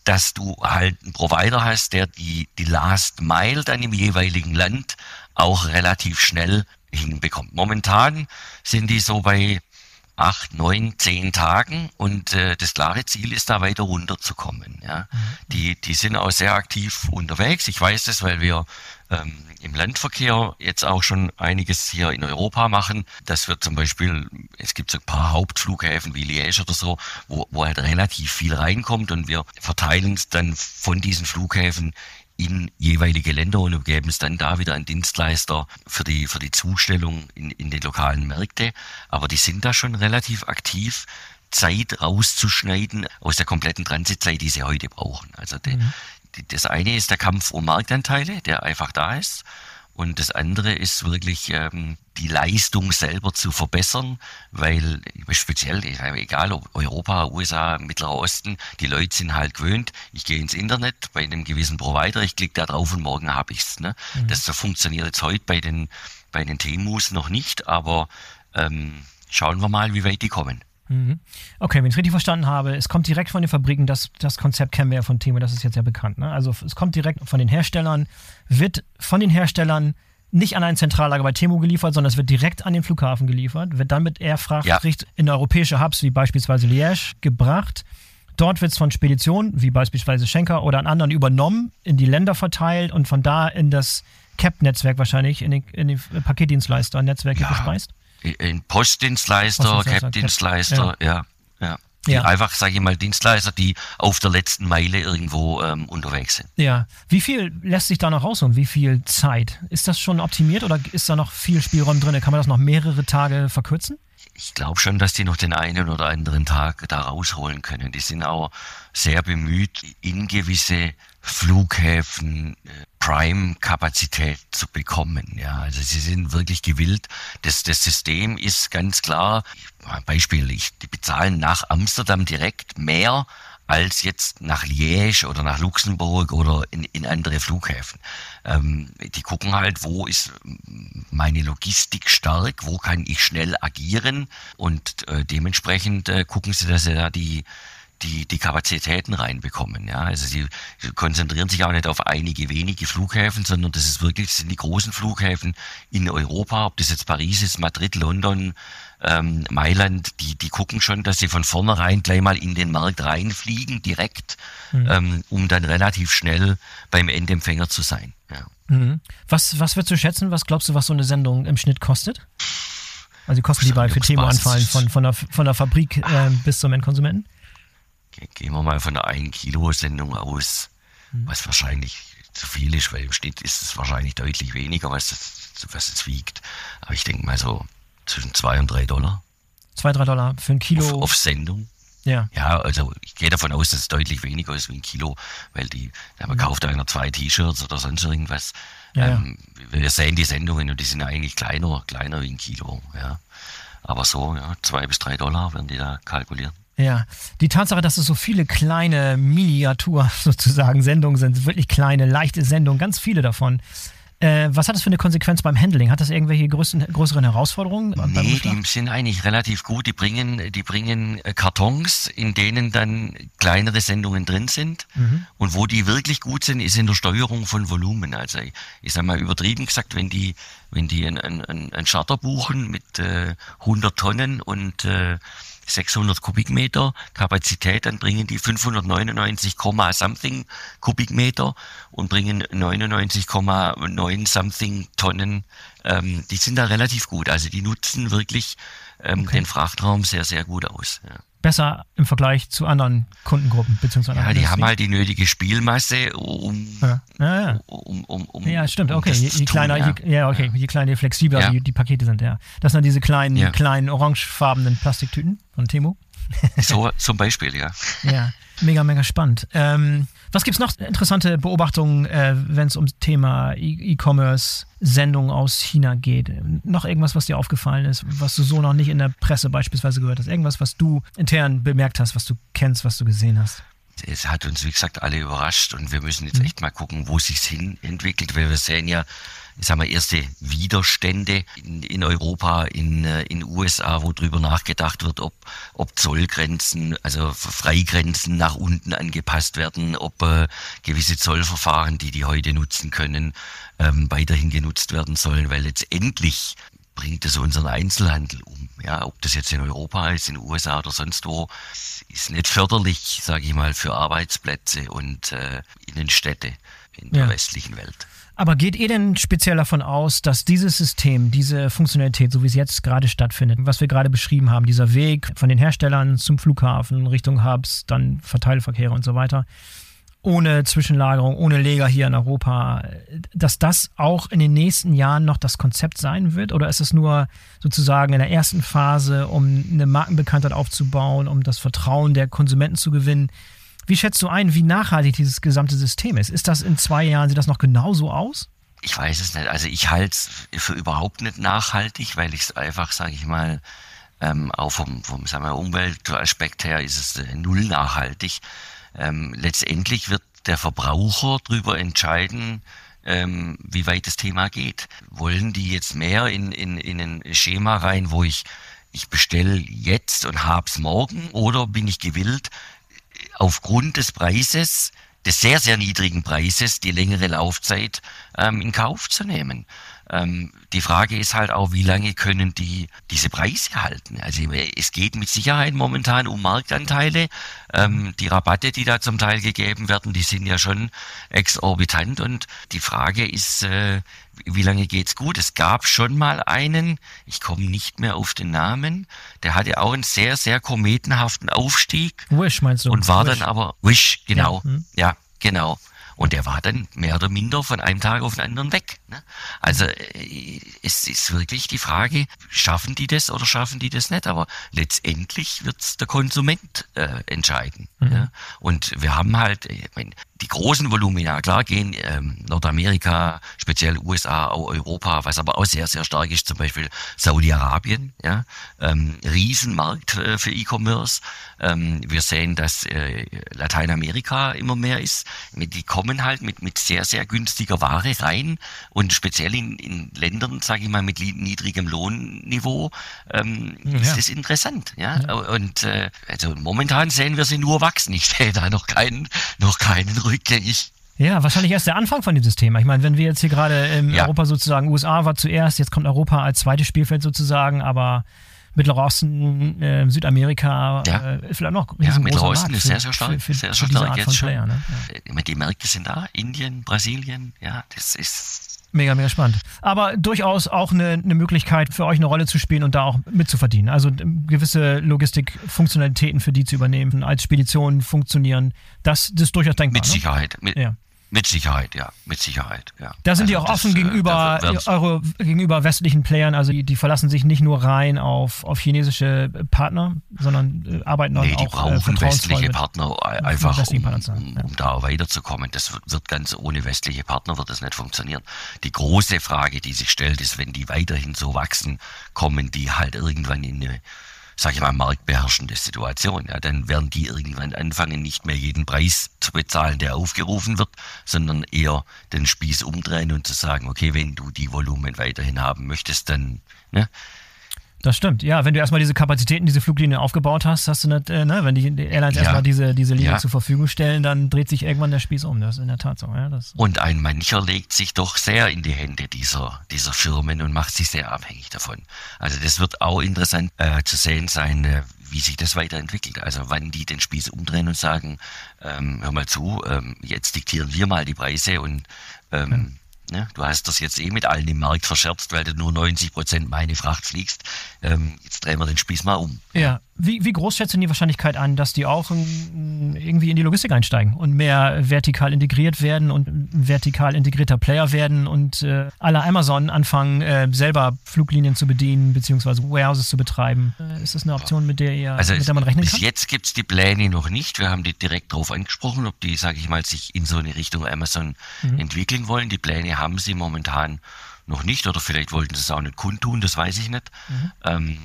dass du halt einen Provider hast, der die, die Last Mile dann im jeweiligen Land auch relativ schnell hinbekommt. Momentan sind die so bei acht, neun, zehn Tagen und äh, das klare Ziel ist da weiter runterzukommen. Ja. Mhm. Die, die sind auch sehr aktiv unterwegs. Ich weiß das, weil wir ähm, im Landverkehr jetzt auch schon einiges hier in Europa machen. Das wird zum Beispiel, es gibt so ein paar Hauptflughäfen wie Liège oder so, wo, wo halt relativ viel reinkommt und wir verteilen es dann von diesen Flughäfen in jeweilige Länder und geben es dann da wieder an Dienstleister für die, für die Zustellung in, in den lokalen Märkte. Aber die sind da schon relativ aktiv, Zeit rauszuschneiden aus der kompletten Transitzeit, die sie heute brauchen. Also die, mhm. die, das eine ist der Kampf um Marktanteile, der einfach da ist. Und das andere ist wirklich ähm, die Leistung selber zu verbessern, weil speziell, egal ob Europa, USA, Mittlerer Osten, die Leute sind halt gewöhnt, ich gehe ins Internet bei einem gewissen Provider, ich klicke da drauf und morgen habe ich's. Ne? Mhm. Das funktioniert jetzt heute bei den, bei den Temus noch nicht, aber ähm, schauen wir mal, wie weit die kommen. Mhm. Okay, wenn ich es richtig verstanden habe, es kommt direkt von den Fabriken, das, das Konzept kennen wir ja von Temo, das ist jetzt ja bekannt. Ne? Also es kommt direkt von den Herstellern, wird von den Herstellern nicht an ein Zentrallager bei Temo geliefert, sondern es wird direkt an den Flughafen geliefert, wird dann mit Airfracht ja. in europäische Hubs wie beispielsweise Liège gebracht. Dort wird es von Speditionen wie beispielsweise Schenker oder an anderen übernommen, in die Länder verteilt und von da in das CAP-Netzwerk wahrscheinlich, in die, in die Paketdienstleister-Netzwerke ja. gespeist in Postdienstleister, Cap-Dienstleister, ja. ja. Die ja. einfach, sage ich mal, Dienstleister, die auf der letzten Meile irgendwo ähm, unterwegs sind. Ja. Wie viel lässt sich da noch raus und wie viel Zeit? Ist das schon optimiert oder ist da noch viel Spielraum drin? Kann man das noch mehrere Tage verkürzen? ich glaube schon, dass die noch den einen oder anderen Tag da rausholen können. Die sind auch sehr bemüht, in gewisse Flughäfen äh, Prime-Kapazität zu bekommen. Ja, also sie sind wirklich gewillt. Das, das System ist ganz klar. Beispiel, ich, die bezahlen nach Amsterdam direkt mehr als jetzt nach Liège oder nach Luxemburg oder in, in andere Flughäfen. Ähm, die gucken halt, wo ist meine Logistik stark, wo kann ich schnell agieren und äh, dementsprechend äh, gucken sie, dass sie da die die, die Kapazitäten reinbekommen. Ja, also sie konzentrieren sich auch nicht auf einige wenige Flughäfen, sondern das ist wirklich, das sind die großen Flughäfen in Europa, ob das jetzt Paris ist, Madrid, London, ähm, Mailand, die, die gucken schon, dass sie von vornherein gleich mal in den Markt reinfliegen, direkt, mhm. ähm, um dann relativ schnell beim Endempfänger zu sein. Ja. Mhm. Was, was würdest du schätzen, was glaubst du, was so eine Sendung im Schnitt kostet? Also kosten die bei für Temo anfallen von, von, der, von der Fabrik äh, bis zum Endkonsumenten? Gehen wir mal von einer 1 Kilo Sendung aus, mhm. was wahrscheinlich zu viel ist, weil im Schnitt ist es wahrscheinlich deutlich weniger, was es, was es wiegt. Aber ich denke mal so zwischen 2 und 3 Dollar. 2, 3 Dollar für ein Kilo. Auf, auf Sendung. Ja. Ja, also ich gehe davon aus, dass es deutlich weniger ist wie ein Kilo, weil die, man mhm. kauft einer zwei T-Shirts oder sonst irgendwas. Ja, ähm, ja. Wir sehen die Sendungen und die sind eigentlich kleiner, kleiner wie ein Kilo, ja. Aber so, ja, zwei bis drei Dollar werden die da kalkulieren. Ja, die Tatsache, dass es so viele kleine Miniatur sozusagen Sendungen sind, wirklich kleine, leichte Sendungen, ganz viele davon. Äh, was hat das für eine Konsequenz beim Handling? Hat das irgendwelche größeren, größeren Herausforderungen? Nee, die sind eigentlich relativ gut. Die bringen, die bringen äh, Kartons, in denen dann kleinere Sendungen drin sind. Mhm. Und wo die wirklich gut sind, ist in der Steuerung von Volumen. Also ich, ich sag mal übertrieben gesagt, wenn die, wenn die ein, ein, ein Charter buchen mit äh, 100 Tonnen und äh, 600 Kubikmeter Kapazität, dann bringen die 599, something Kubikmeter und bringen 99,9 something Tonnen. Ähm, die sind da relativ gut. Also die nutzen wirklich ähm, okay. den Frachtraum sehr, sehr gut aus. Ja besser im Vergleich zu anderen Kundengruppen beziehungsweise Ja, die haben halt die nötige Spielmasse, um ja, ja, ja. Um, um, um, ja stimmt, okay, je, je kleiner, tun, je, ja. okay, je kleiner, je flexibler die, die, Pakete sind, ja. Das sind diese kleinen, kleinen orangefarbenen Plastiktüten von Temo. so zum Beispiel, ja. Ja, mega, mega spannend. Ähm, was gibt es noch interessante Beobachtungen, äh, wenn es ums Thema e- E-Commerce-Sendungen aus China geht? Noch irgendwas, was dir aufgefallen ist, was du so noch nicht in der Presse beispielsweise gehört hast? Irgendwas, was du intern bemerkt hast, was du kennst, was du gesehen hast? es hat uns, wie gesagt, alle überrascht und wir müssen jetzt mhm. echt mal gucken, wo sich's hin entwickelt, weil wir sehen ja, ich sag mal, erste Widerstände in, in Europa, in äh, in USA, wo drüber nachgedacht wird, ob, ob Zollgrenzen, also Freigrenzen nach unten angepasst werden, ob äh, gewisse Zollverfahren, die die heute nutzen können, ähm, weiterhin genutzt werden sollen, weil letztendlich bringt es unseren Einzelhandel um. Ja, ob das jetzt in Europa ist, in den USA oder sonst wo, ist nicht förderlich, sage ich mal, für Arbeitsplätze und äh, Innenstädte in der ja. westlichen Welt. Aber geht ihr denn speziell davon aus, dass dieses System, diese Funktionalität, so wie es jetzt gerade stattfindet, was wir gerade beschrieben haben, dieser Weg von den Herstellern zum Flughafen, Richtung Hubs, dann Verteilverkehre und so weiter, ohne Zwischenlagerung, ohne Leger hier in Europa, dass das auch in den nächsten Jahren noch das Konzept sein wird? Oder ist es nur sozusagen in der ersten Phase, um eine Markenbekanntheit aufzubauen, um das Vertrauen der Konsumenten zu gewinnen? Wie schätzt du ein, wie nachhaltig dieses gesamte System ist? Ist das in zwei Jahren, sieht das noch genauso aus? Ich weiß es nicht. Also ich halte es für überhaupt nicht nachhaltig, weil ich es einfach, sage ich mal, ähm, auch vom, vom sagen wir, Umweltaspekt her ist es äh, null nachhaltig ähm, letztendlich wird der Verbraucher darüber entscheiden, ähm, wie weit das Thema geht. Wollen die jetzt mehr in, in, in ein Schema rein, wo ich, ich bestelle jetzt und hab's morgen, oder bin ich gewillt, aufgrund des Preises, des sehr, sehr niedrigen Preises, die längere Laufzeit ähm, in Kauf zu nehmen? Ähm, die Frage ist halt auch, wie lange können die diese Preise halten? Also es geht mit Sicherheit momentan um Marktanteile. Ähm, die Rabatte, die da zum Teil gegeben werden, die sind ja schon exorbitant. Und die Frage ist, äh, wie lange geht's gut? Es gab schon mal einen, ich komme nicht mehr auf den Namen, der hatte auch einen sehr, sehr kometenhaften Aufstieg. Wish meinst du? Und war Wish. dann aber Wish, genau, ja, hm. ja genau Und der war dann mehr oder minder von einem Tag auf den anderen weg. Ne? Also äh, es ist wirklich die Frage, schaffen die das oder schaffen die das nicht? Aber letztendlich wird's der Konsument äh, entscheiden. Mhm. Ja? Und wir haben halt, ich mein, die großen Volumina, klar gehen ähm, Nordamerika, speziell USA, auch Europa, was aber auch sehr, sehr stark ist, zum Beispiel Saudi-Arabien, ja, ähm, Riesenmarkt äh, für E-Commerce. Ähm, wir sehen, dass äh, Lateinamerika immer mehr ist. Die kommen halt mit, mit sehr, sehr günstiger Ware rein und speziell in, in Ländern, sage ich mal, mit niedrigem Lohnniveau ähm, ja. ist das interessant. Ja? ja. Und äh, also momentan sehen wir sie nur wachsen. Ich sehe da noch keinen, noch keinen rückgängig. Ja, wahrscheinlich erst der Anfang von diesem Thema. Ich meine, wenn wir jetzt hier gerade in ja. Europa sozusagen, USA war zuerst, jetzt kommt Europa als zweites Spielfeld sozusagen, aber Mittlerer Osten, äh, Südamerika, ja. äh, vielleicht noch Ja, Mittlerer Osten ist sehr, sehr stark. Für, für, sehr, sehr stark jetzt schon. Player, ne? ja. Die Märkte sind da, Indien, Brasilien, ja, das ist Mega, mega spannend. Aber durchaus auch eine, eine, Möglichkeit für euch eine Rolle zu spielen und da auch mitzuverdienen. Also gewisse Logistikfunktionalitäten für die zu übernehmen, als Speditionen funktionieren. Das, das ist durchaus denkbar. Mit ne? Sicherheit. Mit, ja. Mit Sicherheit, ja, mit Sicherheit, ja. Da sind also die auch offen das, äh, gegenüber eure, gegenüber westlichen Playern, also die, die, verlassen sich nicht nur rein auf, auf chinesische Partner, sondern äh, arbeiten auch. Nee, die brauchen äh, westliche Partner einfach, um, Partner um, um, da weiterzukommen. Das wird, wird ganz ohne westliche Partner wird das nicht funktionieren. Die große Frage, die sich stellt, ist, wenn die weiterhin so wachsen, kommen die halt irgendwann in eine sage ich mal, marktbeherrschende Situation. Ja, dann werden die irgendwann anfangen, nicht mehr jeden Preis zu bezahlen, der aufgerufen wird, sondern eher den Spieß umdrehen und zu sagen, okay, wenn du die Volumen weiterhin haben möchtest, dann ne, das stimmt. Ja, wenn du erstmal diese Kapazitäten, diese Fluglinie aufgebaut hast, hast du nicht, äh, ne, wenn die Airlines ja. erstmal diese, diese Linie ja. zur Verfügung stellen, dann dreht sich irgendwann der Spieß um. Das ist in der Tat so. Ja, und ein mancher legt sich doch sehr in die Hände dieser, dieser Firmen und macht sich sehr abhängig davon. Also das wird auch interessant äh, zu sehen sein, äh, wie sich das weiterentwickelt. Also wann die den Spieß umdrehen und sagen, ähm, hör mal zu, ähm, jetzt diktieren wir mal die Preise und ähm, Ne? Du hast das jetzt eh mit allen im Markt verscherzt, weil du nur 90 Prozent meine Fracht fliegst. Ähm, jetzt drehen wir den Spieß mal um. Ja. Wie, wie groß schätzen die Wahrscheinlichkeit an, dass die auch irgendwie in die Logistik einsteigen und mehr vertikal integriert werden und vertikal integrierter Player werden und äh, alle Amazon anfangen, äh, selber Fluglinien zu bedienen bzw. Warehouses zu betreiben? Äh, ist das eine Option, mit der ihr also mit der man rechnen bis kann? Bis jetzt gibt es die Pläne noch nicht. Wir haben die direkt darauf angesprochen, ob die, sage ich mal, sich in so eine Richtung Amazon mhm. entwickeln wollen. Die Pläne haben sie momentan noch nicht oder vielleicht wollten sie es auch nicht kundtun, das weiß ich nicht. Mhm. Ähm,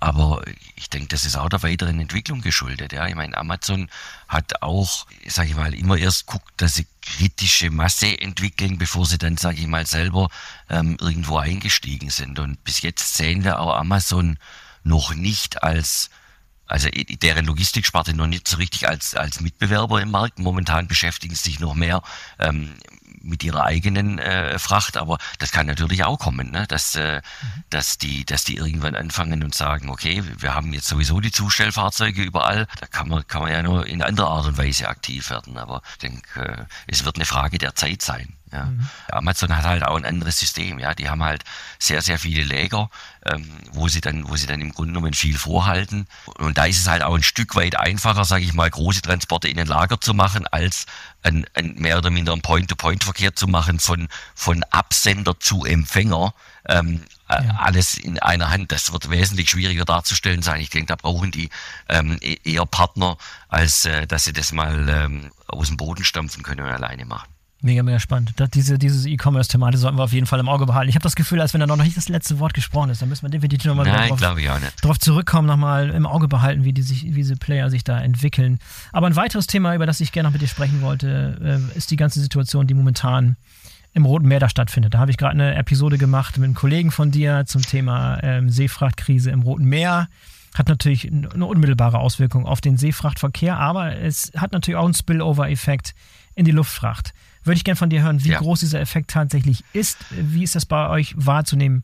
aber ich denke, das ist auch der weiteren Entwicklung geschuldet. Ja, ich meine, Amazon hat auch, sage ich mal, immer erst guckt, dass sie kritische Masse entwickeln, bevor sie dann, sage ich mal, selber ähm, irgendwo eingestiegen sind. Und bis jetzt sehen wir auch Amazon noch nicht als also deren Logistiksparte noch nicht so richtig als, als Mitbewerber im Markt. Momentan beschäftigen sie sich noch mehr ähm, mit ihrer eigenen äh, Fracht, aber das kann natürlich auch kommen, ne? dass, äh, mhm. dass, die, dass die irgendwann anfangen und sagen, okay, wir haben jetzt sowieso die Zustellfahrzeuge überall, da kann man, kann man ja nur in anderer Art und Weise aktiv werden, aber ich denke, äh, es wird eine Frage der Zeit sein. Ja. Mhm. Amazon hat halt auch ein anderes System, ja. Die haben halt sehr, sehr viele Läger, ähm, wo sie dann, wo sie dann im Grunde genommen viel vorhalten. Und da ist es halt auch ein Stück weit einfacher, sage ich mal, große Transporte in ein Lager zu machen, als ein, ein mehr oder minder einen Point-to-Point-Verkehr zu machen von, von Absender zu Empfänger. Ähm, äh, ja. alles in einer Hand. Das wird wesentlich schwieriger darzustellen sein. Ich denke, da brauchen die ähm, e-, eher Partner, als äh, dass sie das mal ähm, aus dem Boden stampfen können und alleine machen. Mega, mega spannend. Das, diese diese E-Commerce-Thematik sollten wir auf jeden Fall im Auge behalten. Ich habe das Gefühl, als wenn da noch nicht das letzte Wort gesprochen ist, dann müssen wir definitiv nochmal drauf, drauf zurückkommen, nochmal im Auge behalten, wie, die sich, wie diese Player sich da entwickeln. Aber ein weiteres Thema, über das ich gerne noch mit dir sprechen wollte, äh, ist die ganze Situation, die momentan im Roten Meer da stattfindet. Da habe ich gerade eine Episode gemacht mit einem Kollegen von dir zum Thema ähm, Seefrachtkrise im Roten Meer. Hat natürlich eine unmittelbare Auswirkung auf den Seefrachtverkehr, aber es hat natürlich auch einen Spillover-Effekt in die Luftfracht würde ich gerne von dir hören, wie ja. groß dieser Effekt tatsächlich ist. Wie ist das bei euch wahrzunehmen,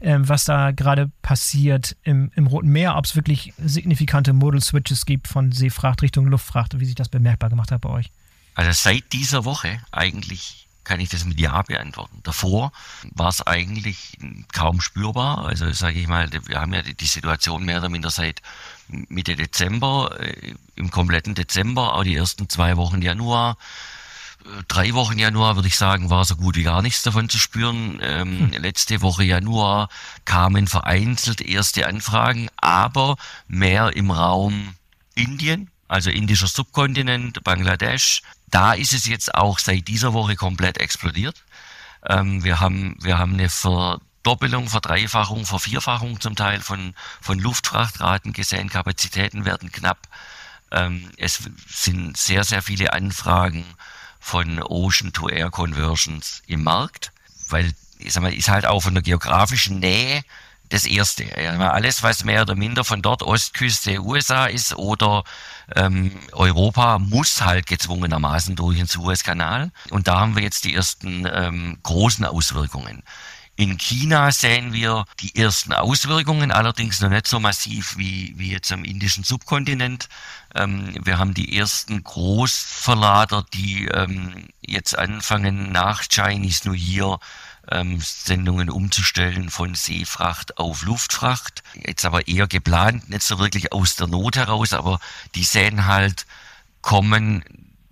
ähm, was da gerade passiert im, im Roten Meer, ob es wirklich signifikante Modal-Switches gibt von Seefracht Richtung Luftfracht und wie sich das bemerkbar gemacht hat bei euch? Also seit dieser Woche eigentlich kann ich das mit Ja beantworten. Davor war es eigentlich kaum spürbar. Also sage ich mal, wir haben ja die Situation mehr oder minder seit Mitte Dezember, äh, im kompletten Dezember, auch die ersten zwei Wochen Januar drei Wochen Januar, würde ich sagen, war so gut wie gar nichts davon zu spüren. Ähm, hm. Letzte Woche Januar kamen vereinzelt erste Anfragen, aber mehr im Raum Indien, also indischer Subkontinent, Bangladesch. Da ist es jetzt auch seit dieser Woche komplett explodiert. Ähm, wir haben, wir haben eine Verdoppelung, Verdreifachung, Vervierfachung zum Teil von, von Luftfrachtraten gesehen. Kapazitäten werden knapp. Ähm, es sind sehr, sehr viele Anfragen von Ocean-to-Air-Conversions im Markt, weil ich sag mal, ist halt auch von der geografischen Nähe das Erste. Alles, was mehr oder minder von dort Ostküste USA ist oder ähm, Europa, muss halt gezwungenermaßen durch den Suezkanal. Und da haben wir jetzt die ersten ähm, großen Auswirkungen. In China sehen wir die ersten Auswirkungen, allerdings noch nicht so massiv wie, wie jetzt am indischen Subkontinent. Ähm, wir haben die ersten Großverlader, die ähm, jetzt anfangen nach Chinese New Year ähm, Sendungen umzustellen von Seefracht auf Luftfracht. Jetzt aber eher geplant, nicht so wirklich aus der Not heraus, aber die sehen halt kommen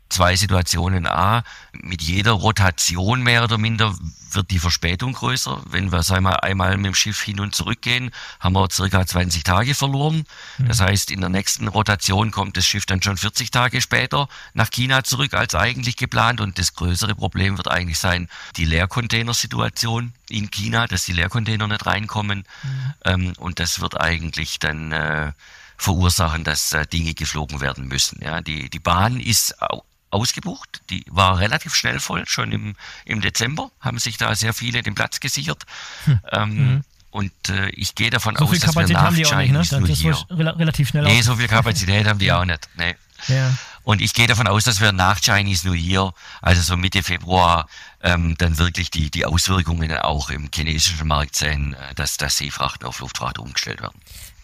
zwei Situationen. A, mit jeder Rotation mehr oder minder wird die Verspätung größer. Wenn wir sagen wir, einmal mit dem Schiff hin und zurück gehen, haben wir circa 20 Tage verloren. Mhm. Das heißt, in der nächsten Rotation kommt das Schiff dann schon 40 Tage später nach China zurück als eigentlich geplant. Und das größere Problem wird eigentlich sein, die Leercontainersituation in China, dass die Leercontainer nicht reinkommen. Mhm. Ähm, und das wird eigentlich dann äh, verursachen, dass äh, Dinge geflogen werden müssen. Ja, die, die Bahn ist ausgebucht. Die war relativ schnell voll, schon im, im Dezember haben sich da sehr viele den Platz gesichert. Hm. Ähm, mhm. Und äh, ich gehe davon so aus, dass wir nach haben die auch nicht, ne? Das hier. relativ schnell Nee, so viel Kapazität haben die auch nicht. Nee. Ja. Und ich gehe davon aus, dass wir nach Chinese New Year, also so Mitte Februar, ähm, dann wirklich die, die Auswirkungen auch im chinesischen Markt sehen, äh, dass, dass Seefrachten auf Luftfracht umgestellt werden.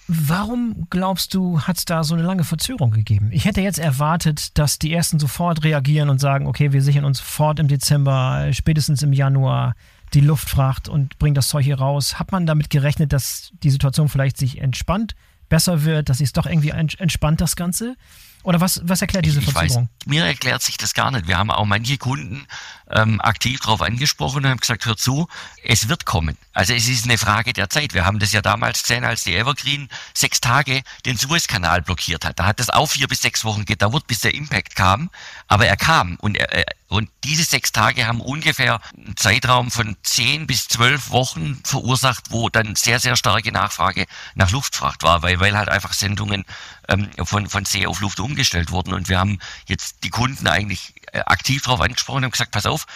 Warum glaubst du, hat es da so eine lange Verzögerung gegeben? Ich hätte jetzt erwartet, dass die ersten sofort reagieren und sagen, okay, wir sichern uns sofort im Dezember, spätestens im Januar die Luftfracht und bringen das Zeug hier raus. Hat man damit gerechnet, dass die Situation vielleicht sich entspannt, besser wird, dass sich es doch irgendwie entspannt, das Ganze? Oder was, was erklärt diese Verzögerung? Weiß, mir erklärt sich das gar nicht. Wir haben auch manche Kunden ähm, aktiv darauf angesprochen und haben gesagt, hör zu, es wird kommen. Also es ist eine Frage der Zeit. Wir haben das ja damals gesehen, als die Evergreen sechs Tage den Suezkanal blockiert hat. Da hat das auch vier bis sechs Wochen gedauert, bis der Impact kam. Aber er kam und er, und diese sechs Tage haben ungefähr einen Zeitraum von zehn bis zwölf Wochen verursacht, wo dann sehr, sehr starke Nachfrage nach Luftfracht war, weil, weil halt einfach Sendungen ähm, von, von See auf Luft umgestellt wurden. Und wir haben jetzt die Kunden eigentlich äh, aktiv darauf angesprochen und gesagt, pass auf,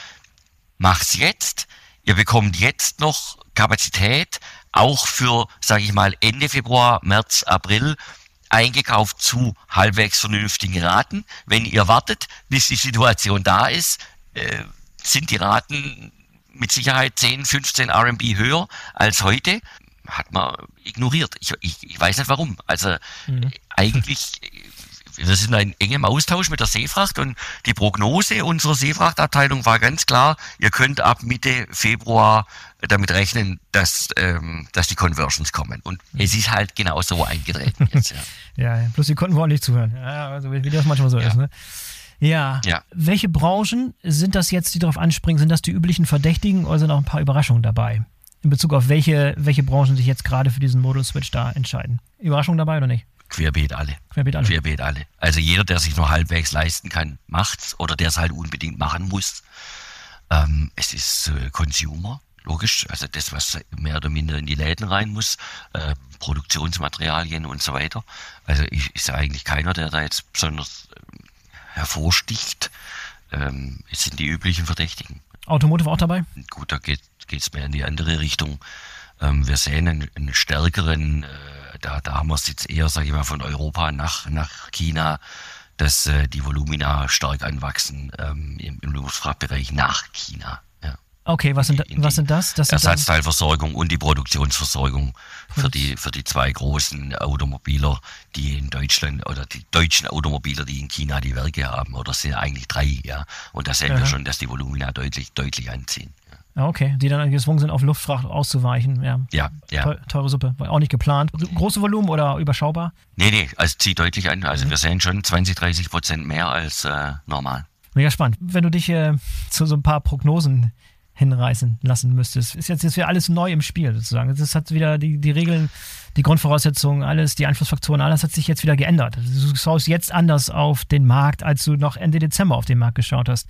mach's jetzt. Ihr bekommt jetzt noch Kapazität, auch für, sage ich mal, Ende Februar, März, April eingekauft zu halbwegs vernünftigen Raten. Wenn ihr wartet, bis die Situation da ist, äh, sind die Raten mit Sicherheit 10, 15 RMB höher als heute. Hat man ignoriert. Ich, ich, ich weiß nicht warum. Also mhm. Eigentlich, wir sind in engem Austausch mit der Seefracht und die Prognose unserer Seefrachtabteilung war ganz klar, ihr könnt ab Mitte Februar damit rechnen, dass, ähm, dass die Conversions kommen. Und mhm. es ist halt genau so eingetreten jetzt, ja. ja, bloß die konnten wohl nicht zuhören. Ja, also wie das manchmal so ja. ist, ne? Ja. ja. Welche Branchen sind das jetzt, die darauf anspringen? Sind das die üblichen Verdächtigen oder sind auch ein paar Überraschungen dabei? In Bezug auf welche, welche Branchen sich jetzt gerade für diesen Modul-Switch da entscheiden? Überraschungen dabei oder nicht? Querbeet alle. Querbeet alle. Querbeet alle. Also jeder, der sich nur halbwegs leisten kann, macht's oder der es halt unbedingt machen muss. Ähm, es ist äh, Consumer, logisch, also das, was mehr oder minder in die Läden rein muss, äh, Produktionsmaterialien und so weiter. Also ich, ist eigentlich keiner, der da jetzt besonders äh, hervorsticht. Ähm, es sind die üblichen Verdächtigen. Automotive auch dabei? Gut, da geht es mehr in die andere Richtung. Ähm, wir sehen einen, einen stärkeren, äh, da, da haben wir es jetzt eher, sage ich mal, von Europa nach, nach China, dass äh, die Volumina stark anwachsen ähm, im, im Luftfrachtbereich nach China. Okay, was sind, was sind das? das sind Ersatzteilversorgung und die Produktionsversorgung für die, für die zwei großen Automobiler, die in Deutschland oder die deutschen Automobiler, die in China die Werke haben, oder es sind eigentlich drei, ja. Und da sehen Aha. wir schon, dass die Volumina deutlich, deutlich anziehen. Ja. Okay, die dann gezwungen sind, auf Luftfracht auszuweichen. Ja, ja. ja. Teure Suppe, war auch nicht geplant. Große Volumen oder überschaubar? Nee, nee, also zieht deutlich an. Also wir sehen schon 20, 30 Prozent mehr als äh, normal. Mega spannend. Wenn du dich äh, zu so ein paar Prognosen hinreißen lassen müsstest, ist jetzt, jetzt wieder alles neu im Spiel sozusagen. Das hat wieder die, die Regeln, die Grundvoraussetzungen, alles, die Einflussfaktoren, alles hat sich jetzt wieder geändert. Du schaust jetzt anders auf den Markt, als du noch Ende Dezember auf den Markt geschaut hast.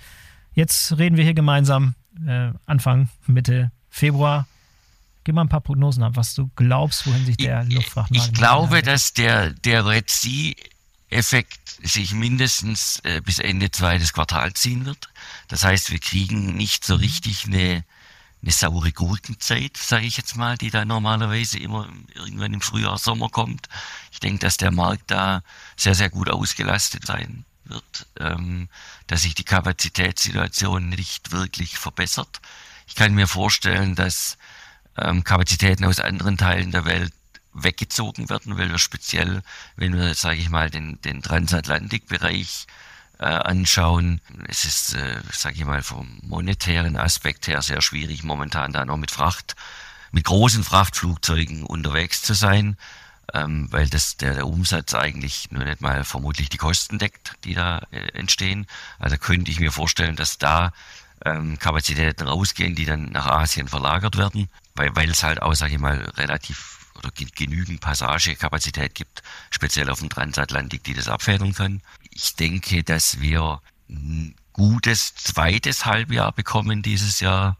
Jetzt reden wir hier gemeinsam äh, Anfang, Mitte Februar. Gib mal ein paar Prognosen ab, was du glaubst, wohin sich der Luftfrachtmarkt. Ich glaube, dass der, der Red Sea Effekt sich mindestens äh, bis Ende zweites Quartal ziehen wird. Das heißt, wir kriegen nicht so richtig eine, eine saure Gurkenzeit, sage ich jetzt mal, die da normalerweise immer irgendwann im Frühjahr, Sommer kommt. Ich denke, dass der Markt da sehr, sehr gut ausgelastet sein wird, ähm, dass sich die Kapazitätssituation nicht wirklich verbessert. Ich kann mir vorstellen, dass ähm, Kapazitäten aus anderen Teilen der Welt weggezogen werden, weil wir speziell, wenn wir, sage ich mal, den, den Transatlantikbereich äh, anschauen, es ist, äh, sage ich mal, vom monetären Aspekt her sehr schwierig, momentan da noch mit Fracht, mit großen Frachtflugzeugen unterwegs zu sein, ähm, weil das der, der Umsatz eigentlich nur nicht mal vermutlich die Kosten deckt, die da äh, entstehen. Also könnte ich mir vorstellen, dass da ähm, Kapazitäten rausgehen, die dann nach Asien verlagert werden, weil, weil es halt auch, sage ich mal, relativ oder genügend Passagekapazität gibt, speziell auf dem Transatlantik, die das abfedern kann. Ich denke, dass wir ein gutes zweites Halbjahr bekommen dieses Jahr,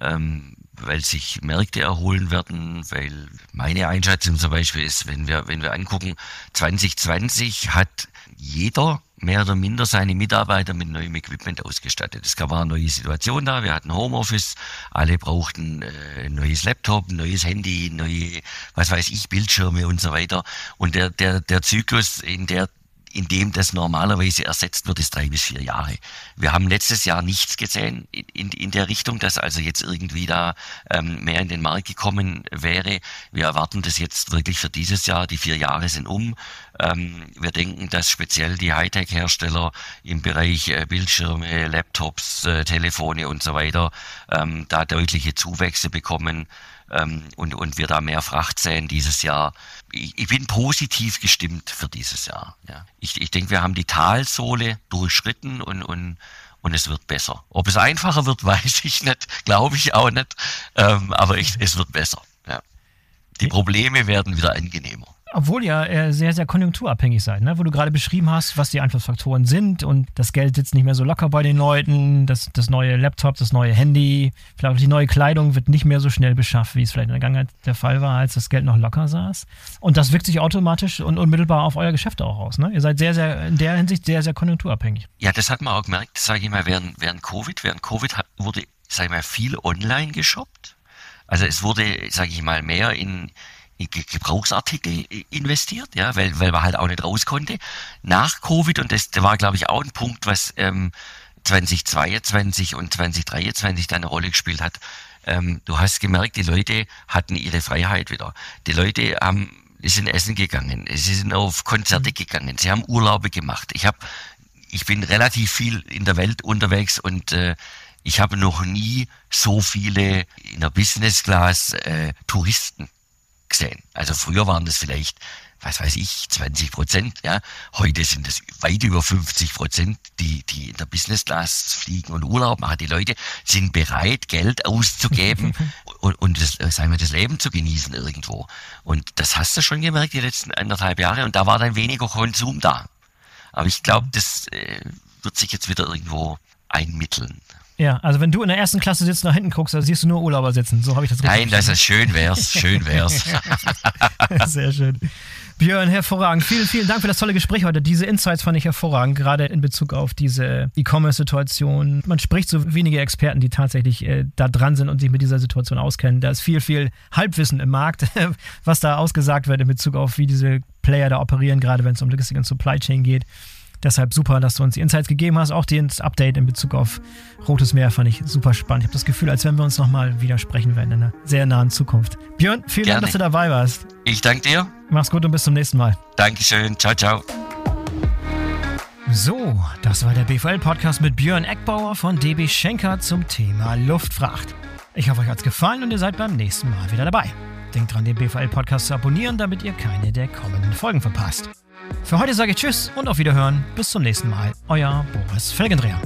ähm, weil sich Märkte erholen werden, weil meine Einschätzung zum Beispiel ist, wenn wir, wenn wir angucken, 2020 hat jeder mehr oder minder seine Mitarbeiter mit neuem Equipment ausgestattet. Es war eine neue Situation da, wir hatten Homeoffice, alle brauchten äh, ein neues Laptop, ein neues Handy, neue, was weiß ich, Bildschirme und so weiter. Und der, der, der Zyklus in der in dem das normalerweise ersetzt wird, ist drei bis vier Jahre. Wir haben letztes Jahr nichts gesehen in, in, der Richtung, dass also jetzt irgendwie da ähm, mehr in den Markt gekommen wäre. Wir erwarten das jetzt wirklich für dieses Jahr. Die vier Jahre sind um. Ähm, wir denken, dass speziell die Hightech-Hersteller im Bereich äh, Bildschirme, Laptops, äh, Telefone und so weiter ähm, da deutliche Zuwächse bekommen ähm, und, und wir da mehr Fracht sehen dieses Jahr. Ich, ich bin positiv gestimmt für dieses Jahr. Ja. Ich, ich denke, wir haben die Talsohle durchschritten und, und, und es wird besser. Ob es einfacher wird, weiß ich nicht, glaube ich auch nicht, ähm, aber ich, es wird besser. Ja. Die Probleme werden wieder angenehmer. Obwohl ja äh, sehr, sehr konjunkturabhängig seid, ne? wo du gerade beschrieben hast, was die Einflussfaktoren sind und das Geld sitzt nicht mehr so locker bei den Leuten, das, das neue Laptop, das neue Handy, vielleicht auch die neue Kleidung wird nicht mehr so schnell beschafft, wie es vielleicht in der Vergangenheit der Fall war, als das Geld noch locker saß. Und das wirkt sich automatisch und unmittelbar auf euer Geschäft auch aus. Ne? Ihr seid sehr, sehr, in der Hinsicht sehr, sehr konjunkturabhängig. Ja, das hat man auch gemerkt, sage ich mal, während, während Covid. Während Covid wurde, sage ich mal, viel online geshoppt. Also es wurde, sage ich mal, mehr in Gebrauchsartikel investiert, ja, weil, weil man halt auch nicht raus konnte. Nach Covid, und das, war, glaube ich, auch ein Punkt, was ähm, 2022 und 2023 dann eine Rolle gespielt hat. Ähm, du hast gemerkt, die Leute hatten ihre Freiheit wieder. Die Leute haben, die sind essen gegangen, sie sind auf Konzerte mhm. gegangen, sie haben Urlaube gemacht. Ich habe, ich bin relativ viel in der Welt unterwegs und äh, ich habe noch nie so viele in der Business Class äh, Touristen gesehen. Also früher waren das vielleicht, was weiß ich, 20 Prozent, ja. Heute sind es weit über 50 Prozent, die, die in der Business Class fliegen und Urlaub machen. Die Leute sind bereit, Geld auszugeben und, und das, äh, sagen wir, das Leben zu genießen irgendwo. Und das hast du schon gemerkt die letzten anderthalb Jahre und da war dann weniger Konsum da. Aber ich glaube, das äh, wird sich jetzt wieder irgendwo einmitteln. Ja, also wenn du in der ersten Klasse sitzt, nach hinten guckst, da siehst du nur Urlauber sitzen. So habe ich das richtig Nein, das ist schön wär's, schön wär's. Sehr schön. Björn, hervorragend. Vielen, vielen Dank für das tolle Gespräch heute. Diese Insights fand ich hervorragend, gerade in Bezug auf diese E-Commerce-Situation. Man spricht so wenige Experten, die tatsächlich äh, da dran sind und sich mit dieser Situation auskennen. Da ist viel, viel Halbwissen im Markt, was da ausgesagt wird in Bezug auf, wie diese Player da operieren, gerade wenn es um Logistik und Supply Chain geht. Deshalb super, dass du uns die Insights gegeben hast. Auch das Update in Bezug auf Rotes Meer fand ich super spannend. Ich habe das Gefühl, als wenn wir uns nochmal widersprechen werden in einer sehr nahen Zukunft. Björn, vielen Gerne. Dank, dass du dabei warst. Ich danke dir. Mach's gut und bis zum nächsten Mal. Dankeschön. Ciao, ciao. So, das war der BVL-Podcast mit Björn Eckbauer von DB Schenker zum Thema Luftfracht. Ich hoffe, euch hat's gefallen und ihr seid beim nächsten Mal wieder dabei. Denkt dran, den BVL-Podcast zu abonnieren, damit ihr keine der kommenden Folgen verpasst. Für heute sage ich Tschüss und auf Wiederhören. Bis zum nächsten Mal. Euer Boris Felgendreher.